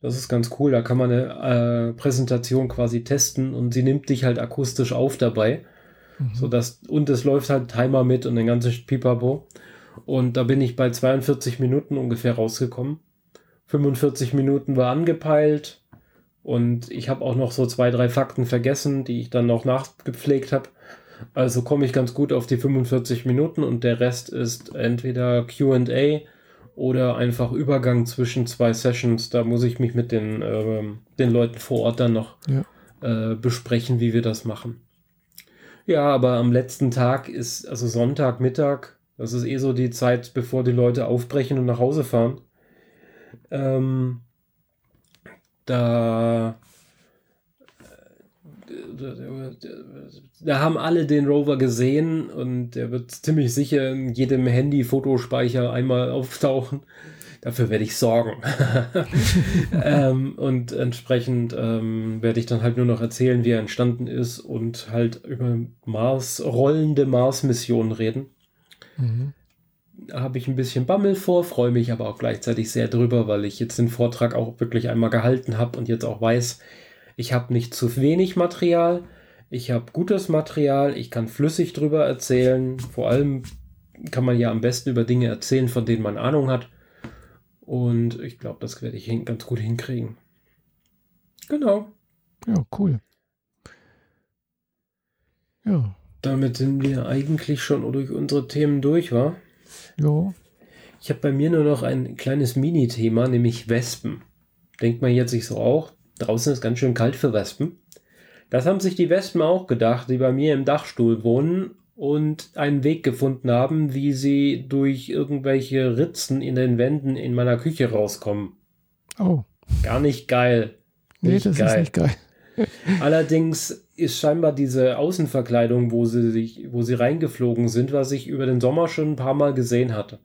[SPEAKER 2] Das ist ganz cool. Da kann man eine äh, Präsentation quasi testen und sie nimmt dich halt akustisch auf dabei. Mhm. So dass, und es läuft halt Timer mit und den ganzen Pipapo. Und da bin ich bei 42 Minuten ungefähr rausgekommen. 45 Minuten war angepeilt und ich habe auch noch so zwei, drei Fakten vergessen, die ich dann noch nachgepflegt habe. Also komme ich ganz gut auf die 45 Minuten und der Rest ist entweder QA oder einfach Übergang zwischen zwei Sessions. Da muss ich mich mit den, äh, den Leuten vor Ort dann noch ja. äh, besprechen, wie wir das machen. Ja, aber am letzten Tag ist, also Sonntagmittag, das ist eh so die Zeit, bevor die Leute aufbrechen und nach Hause fahren. Ähm, da, da haben alle den Rover gesehen und der wird ziemlich sicher in jedem Handy-Fotospeicher einmal auftauchen. Dafür werde ich sorgen. ähm, und entsprechend ähm, werde ich dann halt nur noch erzählen, wie er entstanden ist und halt über Mars, rollende Mars-Missionen reden. Mhm. Da habe ich ein bisschen Bammel vor, freue mich aber auch gleichzeitig sehr drüber, weil ich jetzt den Vortrag auch wirklich einmal gehalten habe und jetzt auch weiß, ich habe nicht zu wenig Material, ich habe gutes Material, ich kann flüssig drüber erzählen. Vor allem kann man ja am besten über Dinge erzählen, von denen man Ahnung hat. Und ich glaube, das werde ich ganz gut hinkriegen. Genau.
[SPEAKER 1] Ja, cool.
[SPEAKER 2] Ja. Damit sind wir eigentlich schon durch unsere Themen durch, wa?
[SPEAKER 1] Ja.
[SPEAKER 2] Ich habe bei mir nur noch ein kleines Mini-Thema, nämlich Wespen. Denkt man jetzt sich so auch, draußen ist ganz schön kalt für Wespen. Das haben sich die Wespen auch gedacht, die bei mir im Dachstuhl wohnen und einen Weg gefunden haben, wie sie durch irgendwelche Ritzen in den Wänden in meiner Küche rauskommen.
[SPEAKER 1] Oh.
[SPEAKER 2] Gar nicht geil.
[SPEAKER 1] Nee, das geil. ist nicht geil.
[SPEAKER 2] Allerdings ist scheinbar diese Außenverkleidung, wo sie sich, wo sie reingeflogen sind, was ich über den Sommer schon ein paar Mal gesehen hatte.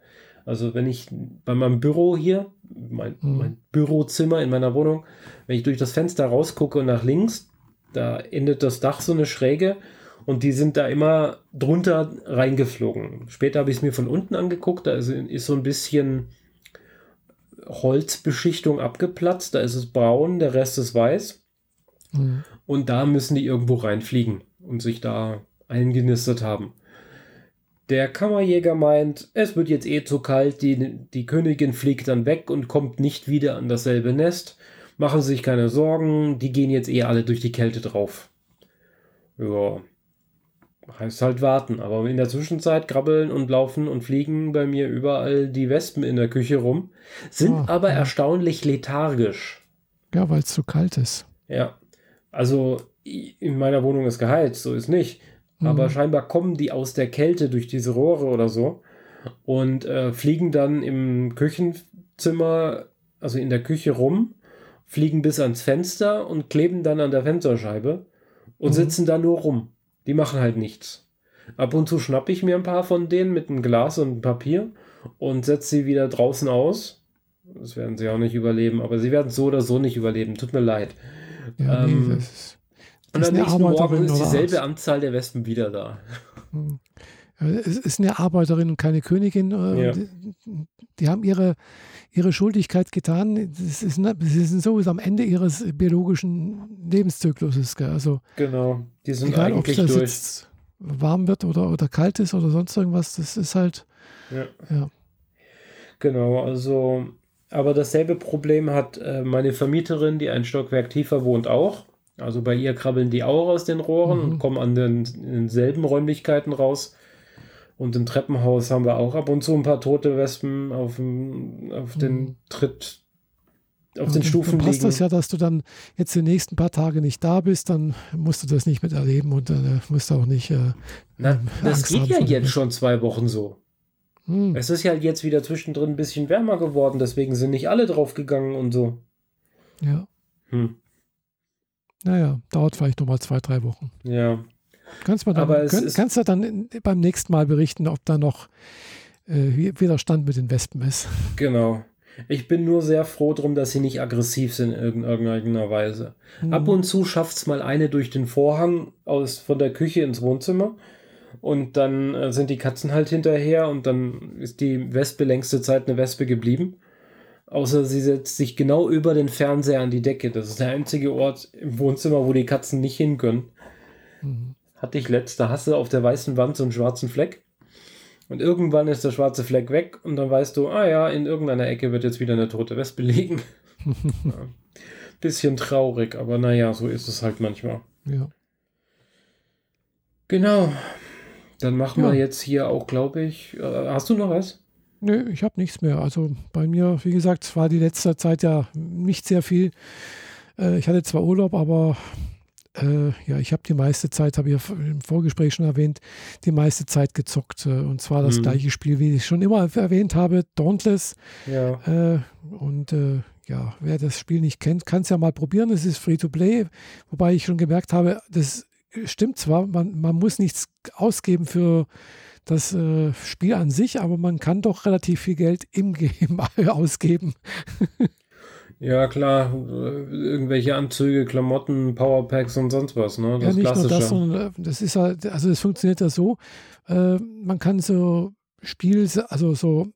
[SPEAKER 2] Also wenn ich bei meinem Büro hier, mein, mhm. mein Bürozimmer in meiner Wohnung, wenn ich durch das Fenster rausgucke und nach links, da endet das Dach so eine Schräge und die sind da immer drunter reingeflogen. Später habe ich es mir von unten angeguckt, da ist, ist so ein bisschen Holzbeschichtung abgeplatzt, da ist es braun, der Rest ist weiß. Mhm. Und da müssen die irgendwo reinfliegen und sich da eingenistet haben. Der Kammerjäger meint, es wird jetzt eh zu kalt, die, die Königin fliegt dann weg und kommt nicht wieder an dasselbe Nest. Machen Sie sich keine Sorgen, die gehen jetzt eh alle durch die Kälte drauf. Ja, heißt halt warten. Aber in der Zwischenzeit krabbeln und laufen und fliegen bei mir überall die Wespen in der Küche rum, sind oh, aber ja. erstaunlich lethargisch.
[SPEAKER 1] Ja, weil es zu kalt ist.
[SPEAKER 2] Ja, also in meiner Wohnung ist geheizt, so ist nicht. Mhm. Aber scheinbar kommen die aus der Kälte durch diese Rohre oder so und äh, fliegen dann im Küchenzimmer, also in der Küche rum, fliegen bis ans Fenster und kleben dann an der Fensterscheibe und mhm. sitzen da nur rum. Die machen halt nichts. Ab und zu schnappe ich mir ein paar von denen mit einem Glas und Papier und setze sie wieder draußen aus. Das werden sie auch nicht überleben, aber sie werden so oder so nicht überleben. Tut mir leid. Ja, ähm, nee, das, das und am nächsten Morgen ist dieselbe Anzahl der Wespen wieder da.
[SPEAKER 1] Hm. Es ist eine Arbeiterin und keine Königin. Äh, ja. Die, die, haben ihre, ihre Schuldigkeit getan. Sie sind sowieso am Ende ihres biologischen Lebenszykluses. Also,
[SPEAKER 2] genau, die sind egal, eigentlich ob das durch. Jetzt
[SPEAKER 1] warm wird oder, oder kalt ist oder sonst irgendwas, das ist halt.
[SPEAKER 2] Ja. ja. Genau, also, aber dasselbe Problem hat äh, meine Vermieterin, die ein Stockwerk tiefer wohnt, auch. Also bei ihr krabbeln die auch aus den Rohren mhm. und kommen an den, denselben Räumlichkeiten raus. Und im Treppenhaus haben wir auch ab und zu ein paar tote Wespen auf, dem, auf den mhm. Tritt, auf ja, den Stufen
[SPEAKER 1] dann passt liegen. das ja, dass du dann jetzt die nächsten paar Tage nicht da bist, dann musst du das nicht miterleben und dann äh, musst du auch nicht. Äh,
[SPEAKER 2] Na, ähm, das Angst geht ja jetzt schon zwei Wochen so. Hm. Es ist ja jetzt wieder zwischendrin ein bisschen wärmer geworden, deswegen sind nicht alle drauf gegangen und so.
[SPEAKER 1] Ja. Hm. Naja, dauert vielleicht nochmal zwei, drei Wochen.
[SPEAKER 2] Ja.
[SPEAKER 1] Kannst, dann, könnt, kannst du dann beim nächsten Mal berichten, ob da noch äh, Widerstand mit den Wespen ist.
[SPEAKER 2] Genau. Ich bin nur sehr froh drum, dass sie nicht aggressiv sind in irgendeiner Weise. Mhm. Ab und zu schafft es mal eine durch den Vorhang aus, von der Küche ins Wohnzimmer. Und dann äh, sind die Katzen halt hinterher und dann ist die Wespe längste Zeit eine Wespe geblieben. Außer sie setzt sich genau über den Fernseher an die Decke. Das ist der einzige Ort im Wohnzimmer, wo die Katzen nicht hin können. Mhm hatte ich letzte Hasse auf der weißen Wand so einen schwarzen Fleck. Und irgendwann ist der schwarze Fleck weg und dann weißt du, ah ja, in irgendeiner Ecke wird jetzt wieder eine tote Wespe liegen. ja. Bisschen traurig, aber naja, so ist es halt manchmal.
[SPEAKER 1] Ja.
[SPEAKER 2] Genau. Dann machen ja. wir jetzt hier auch, glaube ich. Äh, hast du noch was?
[SPEAKER 1] Nö, ich habe nichts mehr. Also bei mir, wie gesagt, war die letzte Zeit ja nicht sehr viel. Äh, ich hatte zwar Urlaub, aber äh, ja, ich habe die meiste Zeit, habe ich im Vorgespräch schon erwähnt, die meiste Zeit gezockt. Äh, und zwar das mhm. gleiche Spiel, wie ich schon immer erwähnt habe, Dauntless.
[SPEAKER 2] Ja.
[SPEAKER 1] Äh, und äh, ja, wer das Spiel nicht kennt, kann es ja mal probieren. Es ist Free-to-Play, wobei ich schon gemerkt habe, das stimmt zwar, man, man muss nichts ausgeben für das äh, Spiel an sich, aber man kann doch relativ viel Geld im Game ausgeben.
[SPEAKER 2] Ja, klar, irgendwelche Anzüge, Klamotten, Powerpacks und sonst was, ne?
[SPEAKER 1] Das ja, nicht Klassische. nur das, sondern äh, das ist halt, also es funktioniert ja so, äh, man kann so Spiel, also so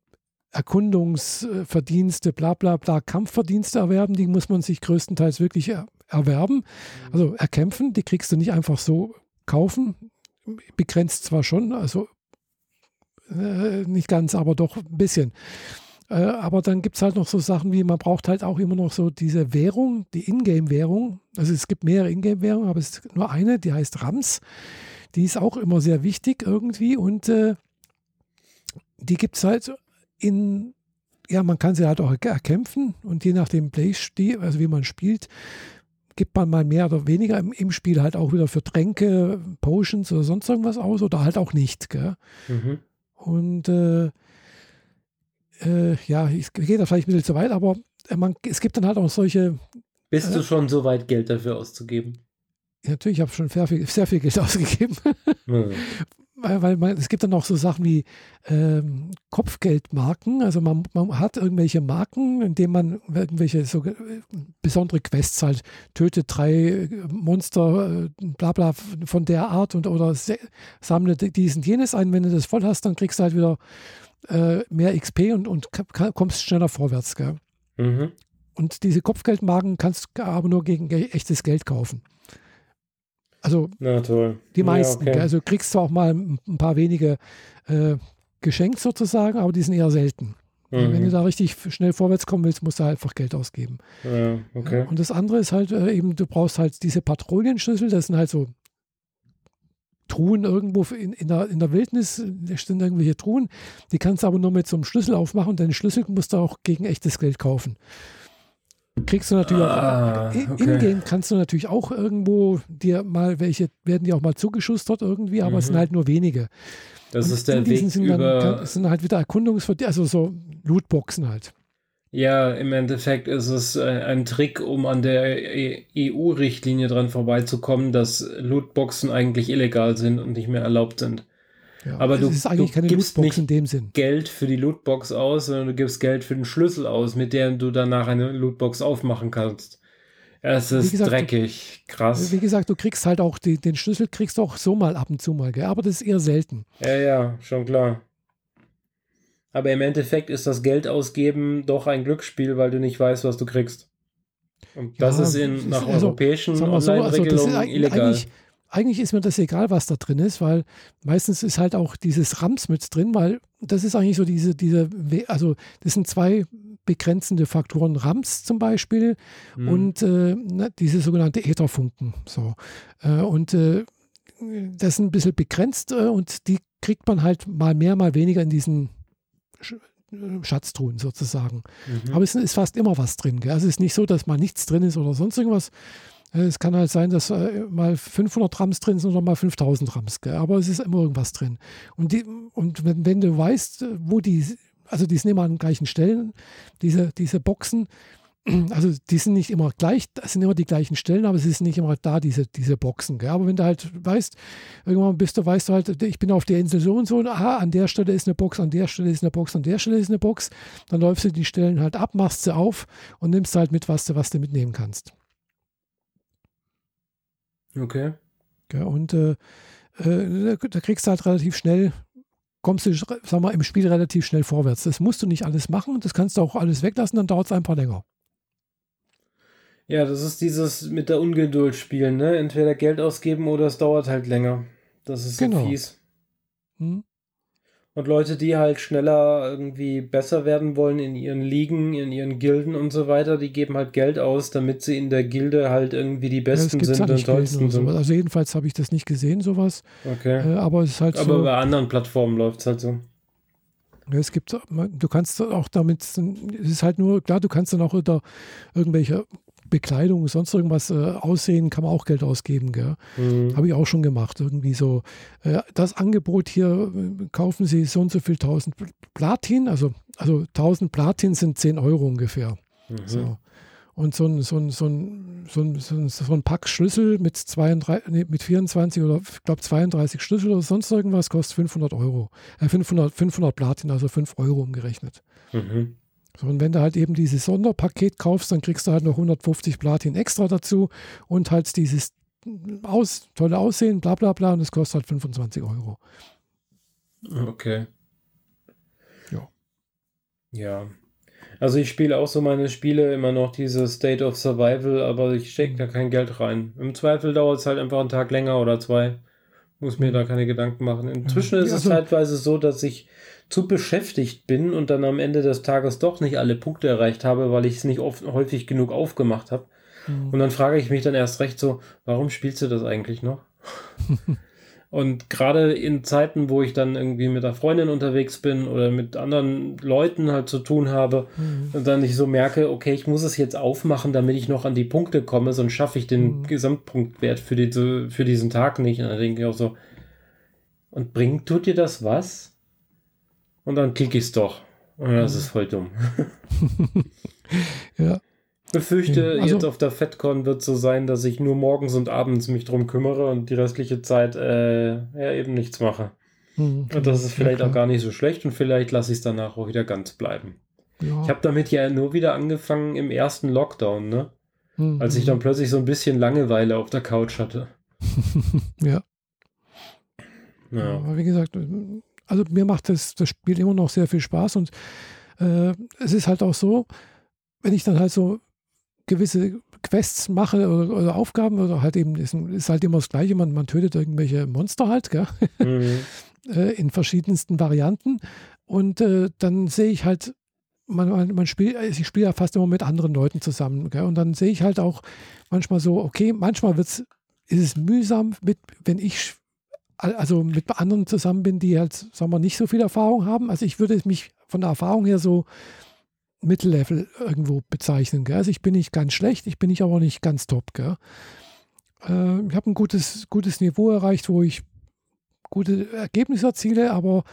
[SPEAKER 1] Erkundungsverdienste, bla bla bla, Kampfverdienste erwerben, die muss man sich größtenteils wirklich er erwerben, mhm. also erkämpfen, die kriegst du nicht einfach so kaufen, begrenzt zwar schon, also äh, nicht ganz, aber doch ein bisschen. Äh, aber dann gibt es halt noch so Sachen wie, man braucht halt auch immer noch so diese Währung, die Ingame-Währung. Also es gibt mehrere Ingame-Währungen, aber es ist nur eine, die heißt Rams. Die ist auch immer sehr wichtig irgendwie und äh, die gibt es halt in, ja, man kann sie halt auch erkämpfen und je nach dem Playstil, also wie man spielt, gibt man mal mehr oder weniger im, im, Spiel halt auch wieder für Tränke, Potions oder sonst irgendwas aus oder halt auch nicht. Mhm. Und äh, äh, ja, ich gehe da vielleicht ein bisschen zu weit, aber äh, man, es gibt dann halt auch solche.
[SPEAKER 2] Bist äh, du schon so weit, Geld dafür auszugeben?
[SPEAKER 1] Natürlich, ich habe schon sehr viel, sehr viel Geld ausgegeben. Mhm. Weil, weil man, es gibt dann auch so Sachen wie ähm, Kopfgeldmarken. Also man, man, hat irgendwelche Marken, indem man irgendwelche so äh, besondere Quests halt tötet, drei Monster, äh, bla bla von der Art und oder sammle diesen jenes ein. Wenn du das voll hast, dann kriegst du halt wieder äh, mehr XP und, und kommst schneller vorwärts. Gell? Mhm. Und diese Kopfgeldmarken kannst du aber nur gegen echtes Geld kaufen. Also
[SPEAKER 2] Na
[SPEAKER 1] die meisten.
[SPEAKER 2] Ja, okay.
[SPEAKER 1] Also kriegst du auch mal ein paar wenige äh, geschenkt sozusagen, aber die sind eher selten. Also Wenn du
[SPEAKER 2] Mhm.
[SPEAKER 1] da richtig schnell vorwärts kommen willst, musst du halt einfach Geld ausgeben.
[SPEAKER 2] Ja, okay.
[SPEAKER 1] Und das andere ist halt äh, eben, du brauchst halt diese Patrouillenschlüssel, das sind halt so Truhen irgendwo in, in, der, in der Wildnis, da sind irgendwelche Truhen, die kannst du aber nur mit so einem Schlüssel aufmachen und deine Schlüssel musst du auch gegen echtes Geld kaufen. Kriegst du natürlich
[SPEAKER 2] Ah,
[SPEAKER 1] auch, in-
[SPEAKER 2] okay.
[SPEAKER 1] in-game kannst du natürlich auch irgendwo dir mal welche, werden die auch mal zugeschustert irgendwie, aber es sind
[SPEAKER 2] Mhm.
[SPEAKER 1] halt nur wenige.
[SPEAKER 2] Das
[SPEAKER 1] Und
[SPEAKER 2] ist der Weg
[SPEAKER 1] sind dann,
[SPEAKER 2] über.
[SPEAKER 1] es sind halt wieder Erkundungsverdiener, also so Lootboxen halt.
[SPEAKER 2] Ja, im Endeffekt ist es äh, ein Trick, um an der E- EU-Richtlinie dran vorbeizukommen, dass Lootboxen eigentlich illegal sind und nicht mehr erlaubt sind.
[SPEAKER 1] Ja,
[SPEAKER 2] Aber du- du
[SPEAKER 1] keine
[SPEAKER 2] gibst
[SPEAKER 1] Lootbox
[SPEAKER 2] nicht-
[SPEAKER 1] in dem Sinn.
[SPEAKER 2] Geld für die Lootbox aus, sondern du gibst Geld für den Schlüssel aus, mit dem du danach eine Lootbox aufmachen kannst. Es ist
[SPEAKER 1] gesagt,
[SPEAKER 2] dreckig, krass.
[SPEAKER 1] Wie gesagt, du kriegst halt auch die, den Schlüssel, kriegst du auch so mal ab und zu mal, gell? aber das ist eher selten.
[SPEAKER 2] Ja, ja, schon klar. Aber im Endeffekt ist das Geld ausgeben doch ein Glücksspiel, weil du nicht weißt, was du kriegst. Und das
[SPEAKER 1] Ja,
[SPEAKER 2] ist in, nach
[SPEAKER 1] also,
[SPEAKER 2] europäischen
[SPEAKER 1] wir so, also
[SPEAKER 2] Online-Regelungen illegal.
[SPEAKER 1] eigentlich, eigentlich ist mir das egal, was da drin ist, weil meistens ist halt auch dieses Rams mit drin, weil das ist eigentlich so diese, diese, also das sind zwei begrenzende Faktoren, Rams zum Beispiel
[SPEAKER 2] Hm.
[SPEAKER 1] und äh, ne, diese sogenannte Ätherfunken. So. Äh, und äh, das ist ein bisschen begrenzt äh, und die kriegt man halt mal mehr, mal weniger in diesen Sch äh, Schatztruhen sozusagen.
[SPEAKER 2] Mhm.
[SPEAKER 1] Aber es ist fast immer was drin. Gell? Also es ist nicht so, dass mal nichts drin ist oder sonst irgendwas. Es kann halt sein, dass äh, mal 500 Rams drin sind oder mal 5000 Rams. Gell? Aber es ist immer irgendwas drin. Und, die, und wenn, wenn du weißt, wo die, also die sind immer an gleichen Stellen, diese, diese Boxen, also die sind nicht immer gleich, das sind immer die gleichen Stellen, aber es ist nicht immer da, diese, diese Boxen. Gell? Aber wenn du halt weißt, irgendwann bist du, weißt du halt, ich bin auf der Insel so und so, und aha, an der Stelle ist eine Box, an der Stelle ist eine Box, an der Stelle ist eine Box, dann läufst du die Stellen halt ab, machst sie auf und nimmst halt mit, was du, was du mitnehmen kannst.
[SPEAKER 2] Okay.
[SPEAKER 1] Gell? Und äh, äh, da kriegst du halt relativ schnell, kommst du, sag mal, im Spiel relativ schnell vorwärts. Das musst du nicht alles machen, das kannst du auch alles weglassen, dann dauert es einfach länger.
[SPEAKER 2] Ja, das ist dieses mit der Ungeduld spielen, ne? Entweder Geld ausgeben oder es dauert halt länger. Das ist so
[SPEAKER 1] Genau.
[SPEAKER 2] fies.
[SPEAKER 1] Hm?
[SPEAKER 2] Und Leute, die halt schneller irgendwie besser werden wollen in ihren Ligen, in ihren Gilden und so weiter, die geben halt Geld aus, damit sie in der Gilde halt irgendwie die
[SPEAKER 1] Ja, es
[SPEAKER 2] Besten
[SPEAKER 1] gibt
[SPEAKER 2] sind
[SPEAKER 1] ja
[SPEAKER 2] und tollsten sind.
[SPEAKER 1] Also jedenfalls habe ich das nicht gesehen, sowas.
[SPEAKER 2] Okay.
[SPEAKER 1] Äh, aber es ist halt
[SPEAKER 2] Aber
[SPEAKER 1] so.
[SPEAKER 2] bei anderen Plattformen läuft es halt so.
[SPEAKER 1] Ja, Es gibt, du kannst auch damit, es ist halt nur, klar, du kannst dann auch unter irgendwelche Bekleidung, sonst irgendwas äh, aussehen, kann man auch Geld ausgeben?
[SPEAKER 2] Mhm.
[SPEAKER 1] Habe ich auch schon gemacht. Irgendwie so, äh, das Angebot hier, äh, kaufen Sie so und so viel 1000 Platin, also, also 1000 Platin sind 10 Euro ungefähr.
[SPEAKER 2] Mhm.
[SPEAKER 1] So. Und so ein, so ein, so ein, so ein, so ein, so ein Pack Schlüssel mit, 32, nee, mit 24 oder ich glaube 32 Schlüssel oder sonst irgendwas kostet 500 Euro. Äh, 500, 500 Platin, also 5 Euro umgerechnet.
[SPEAKER 2] Mhm.
[SPEAKER 1] Und wenn du halt eben dieses Sonderpaket kaufst, dann kriegst du halt noch 150 Platin extra dazu und halt dieses aus, tolle Aussehen, bla bla bla, und das kostet halt 25 Euro.
[SPEAKER 2] Okay.
[SPEAKER 1] Ja.
[SPEAKER 2] Ja. Also ich spiele auch so meine Spiele immer noch diese State of Survival, aber ich stecke da kein Geld rein. Im Zweifel dauert es halt einfach einen Tag länger oder zwei. Muss mir da keine Gedanken machen. Inzwischen
[SPEAKER 1] Ja,
[SPEAKER 2] ist es
[SPEAKER 1] also-
[SPEAKER 2] zeitweise so, dass ich zu beschäftigt bin und dann am Ende des Tages doch nicht alle Punkte erreicht habe, weil ich es nicht oft, häufig genug aufgemacht habe. Und dann frage ich mich dann erst recht so, warum spielst du das eigentlich noch? Und gerade in Zeiten, wo ich dann irgendwie mit einer Freundin unterwegs bin oder mit anderen Leuten halt zu tun habe
[SPEAKER 1] Mhm.
[SPEAKER 2] und dann ich so merke, okay, ich muss es jetzt aufmachen, damit ich noch an die Punkte komme, sonst schaffe ich den
[SPEAKER 1] Mhm.
[SPEAKER 2] Gesamtpunktwert für, diese, für diesen Tag nicht. Und dann denke ich auch so, und bringt, tut dir das was? Und dann klicke ich es doch. Und das
[SPEAKER 1] Mhm.
[SPEAKER 2] ist voll dumm.
[SPEAKER 1] Ja,
[SPEAKER 2] befürchte,
[SPEAKER 1] Ja, also-
[SPEAKER 2] jetzt auf der FedCon wird so sein, dass ich nur morgens und abends mich drum kümmere und die restliche Zeit äh, ja eben nichts mache.
[SPEAKER 1] Mhm.
[SPEAKER 2] Und das ist vielleicht
[SPEAKER 1] Ja,
[SPEAKER 2] auch gar nicht so schlecht und vielleicht lasse ich es danach auch wieder ganz bleiben.
[SPEAKER 1] Ja.
[SPEAKER 2] Ich habe damit ja nur wieder angefangen im ersten Lockdown, ne?
[SPEAKER 1] Mhm.
[SPEAKER 2] Als ich dann plötzlich so ein bisschen Langeweile auf der Couch hatte.
[SPEAKER 1] ja.
[SPEAKER 2] Ja.
[SPEAKER 1] Aber wie gesagt, also mir macht das, das Spiel immer noch sehr viel Spaß und äh, es ist halt auch so, wenn ich dann halt so gewisse Quests mache oder, oder, Aufgaben oder halt eben, ist, ist, halt immer das Gleiche, man, man tötet irgendwelche Monster halt, gell? Mhm. Äh, in verschiedensten Varianten. Und äh, dann sehe ich halt, man, man, man spielt, ich spiele ja fast immer mit anderen Leuten zusammen. Gell? Und dann sehe ich halt auch manchmal so, okay, manchmal wird's, ist es mühsam, mit, wenn ich also mit anderen zusammen bin, die halt, sagen wir, nicht so viel Erfahrung haben. Also ich würde mich von der Erfahrung her so Mittellevel irgendwo bezeichnen. Gell? Also ich bin nicht ganz schlecht, ich bin nicht aber nicht ganz top. Gell? Äh, ich habe ein gutes, gutes Niveau erreicht, wo ich gute Ergebnisse erziele, aber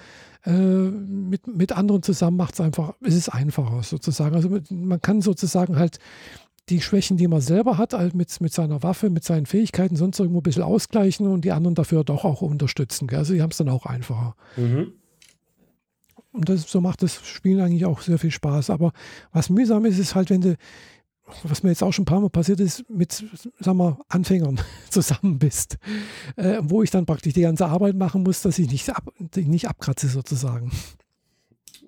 [SPEAKER 1] äh, mit, mit anderen zusammen macht es einfach, ist es einfacher sozusagen. Also mit, man kann sozusagen halt die Schwächen, die man selber hat, halt mit, mit seiner Waffe, mit seinen Fähigkeiten sonst irgendwo ein bisschen ausgleichen und die anderen dafür doch auch unterstützen. Gell? Also die haben es dann auch einfacher. Mhm. Und das, so macht das Spielen eigentlich auch sehr viel Spaß. Aber was mühsam ist, ist halt, wenn du, was mir jetzt auch schon ein paar Mal passiert ist, mit, sagen wir, Anfängern zusammen bist, äh, wo ich dann praktisch die ganze Arbeit machen muss, dass ich nicht, ab, nicht abkratze sozusagen.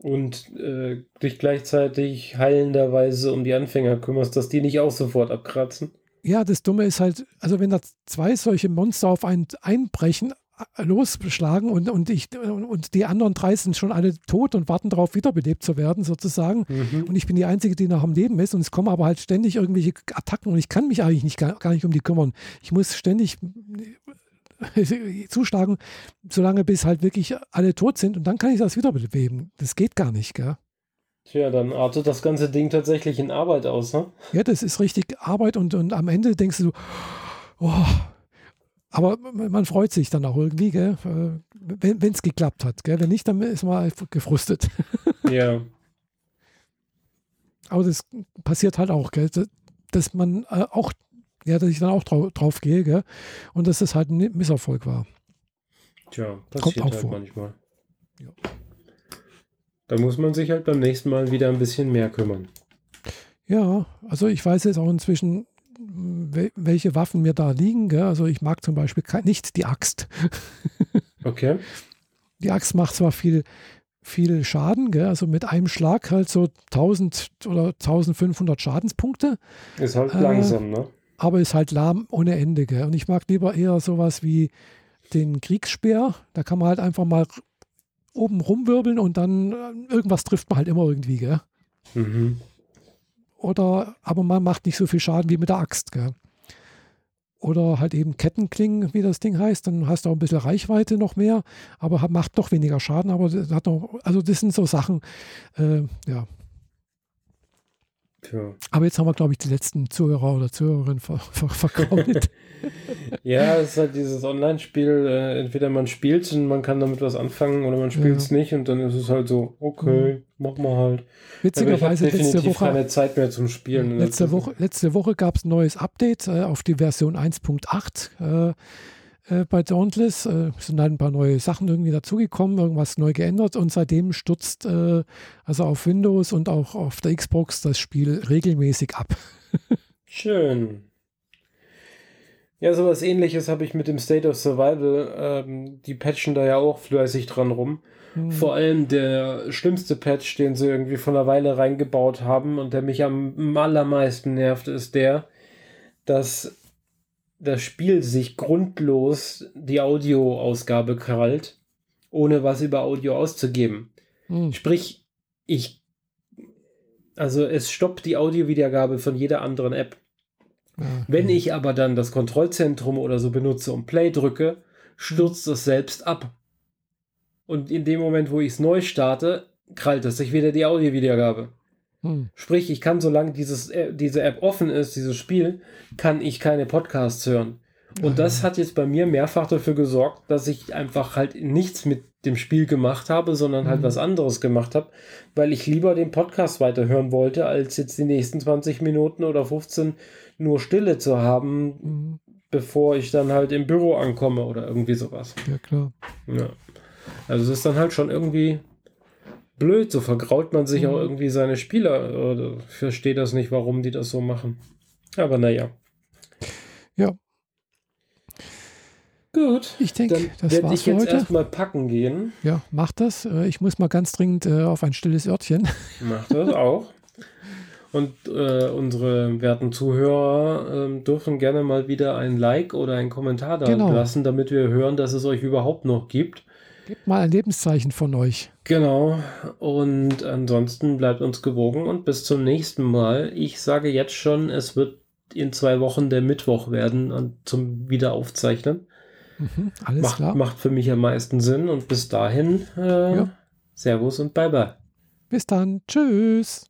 [SPEAKER 2] Und äh, dich gleichzeitig heilenderweise um die Anfänger kümmerst, dass die nicht auch sofort abkratzen.
[SPEAKER 1] Ja, das Dumme ist halt, also wenn da zwei solche Monster auf einen einbrechen, losschlagen und, und, ich, und die anderen drei sind schon alle tot und warten darauf, wiederbelebt zu werden, sozusagen. Mhm. Und ich bin die Einzige, die noch am Leben ist. Und es kommen aber halt ständig irgendwelche Attacken und ich kann mich eigentlich nicht, gar, gar nicht um die kümmern. Ich muss ständig zuschlagen, solange bis halt wirklich alle tot sind und dann kann ich das wiederbeleben. Das geht gar nicht, gell?
[SPEAKER 2] Tja, dann artet das ganze Ding tatsächlich in Arbeit aus, ne?
[SPEAKER 1] Ja, das ist richtig Arbeit und, und am Ende denkst du, oh, aber man freut sich dann auch irgendwie, gell? Äh, wenn es geklappt hat. Gell? Wenn nicht, dann ist man gefrustet.
[SPEAKER 2] Ja.
[SPEAKER 1] Aber das passiert halt auch, gell? dass man äh, auch, ja, dass ich dann auch drauf, drauf gehe gell? und dass das halt ein Misserfolg war.
[SPEAKER 2] Tja, passiert Kommt auch halt vor. manchmal. Ja. Da muss man sich halt beim nächsten Mal wieder ein bisschen mehr kümmern.
[SPEAKER 1] Ja, also ich weiß jetzt auch inzwischen, welche Waffen mir da liegen. Gell? Also ich mag zum Beispiel nicht die Axt.
[SPEAKER 2] okay.
[SPEAKER 1] Die Axt macht zwar viel, viel Schaden, gell? also mit einem Schlag halt so 1000 oder 1500 Schadenspunkte.
[SPEAKER 2] Ist halt äh, langsam, ne?
[SPEAKER 1] Aber ist halt lahm ohne Ende. Gell? Und ich mag lieber eher sowas wie den Kriegsspeer. Da kann man halt einfach mal oben rumwirbeln und dann äh, irgendwas trifft man halt immer irgendwie. Gell? Mhm oder aber man macht nicht so viel Schaden wie mit der Axt. Gell? Oder halt eben Kettenklingen, wie das Ding heißt, dann hast du auch ein bisschen Reichweite noch mehr, aber macht doch weniger Schaden. Aber das hat noch, also das sind so Sachen, äh, ja, Tja. Aber jetzt haben wir, glaube ich, die letzten Zuhörer oder Zuhörerinnen ver ver verkauft.
[SPEAKER 2] ja, es ist halt dieses Online-Spiel, äh, entweder man spielt und man kann damit was anfangen oder man spielt es ja. nicht und dann ist es halt so, okay, mhm. mach mal halt.
[SPEAKER 1] Witzigerweise
[SPEAKER 2] letzte Woche keine Zeit mehr zum Spielen.
[SPEAKER 1] Letzte Woche, letzte Woche gab es ein neues Update äh, auf die Version 1.8. Äh, äh, bei Dauntless. Äh, sind halt ein paar neue Sachen irgendwie dazugekommen, irgendwas neu geändert und seitdem stürzt äh, also auf Windows und auch auf der Xbox das Spiel regelmäßig ab.
[SPEAKER 2] Schön. Ja, sowas ähnliches habe ich mit dem State of Survival. Ähm, die patchen da ja auch fleißig dran rum. Mhm. Vor allem der schlimmste Patch, den sie irgendwie von einer Weile reingebaut haben und der mich am allermeisten nervt, ist der, dass das Spiel sich grundlos die Audioausgabe krallt, ohne was über Audio auszugeben. Hm. Sprich, ich, also es stoppt die Audiowiedergabe von jeder anderen App. Okay. Ah, Wenn ich aber dann das Kontrollzentrum oder so benutze und Play drücke, stürzt es selbst ab. Und in dem Moment, wo ich es neu starte, krallt es sich wieder die Audiowiedergabe. Hm. Sprich, ich kann, solange dieses, äh, diese App offen ist, dieses Spiel, kann ich keine Podcasts hören. Und ah, das hat jetzt bei mir mehrfach dafür gesorgt, dass ich einfach halt nichts mit dem Spiel gemacht habe, sondern halt mhm. was anderes gemacht habe, weil ich lieber den Podcast weiterhören wollte, als jetzt die nächsten 20 Minuten oder 15 nur Stille zu haben, mhm. bevor ich dann halt im Büro ankomme oder irgendwie sowas.
[SPEAKER 1] Ja, klar.
[SPEAKER 2] Ja. Also es ist dann halt schon irgendwie blöd, so vergraut man sich mhm. auch irgendwie seine Spieler. Oder verstehe das nicht, warum die das so machen. Aber naja.
[SPEAKER 1] Ja.
[SPEAKER 2] Gut.
[SPEAKER 1] Ich denke, das werde ich jetzt
[SPEAKER 2] erstmal packen gehen.
[SPEAKER 1] Ja, mach das. Äh, ich muss mal ganz dringend äh, auf ein stilles Örtchen.
[SPEAKER 2] Mach das auch. Und äh, unsere werten Zuhörer äh, dürfen gerne mal wieder ein Like oder einen Kommentar da genau. lassen, damit wir hören, dass es euch überhaupt noch gibt.
[SPEAKER 1] Gebt mal ein Lebenszeichen von euch.
[SPEAKER 2] Genau. Und ansonsten bleibt uns gewogen und bis zum nächsten Mal. Ich sage jetzt schon, es wird in zwei Wochen der Mittwoch werden und zum Wiederaufzeichnen. Mhm, alles macht, klar. Macht für mich am meisten Sinn und bis dahin äh, ja. Servus und Bye bye.
[SPEAKER 1] Bis dann. Tschüss.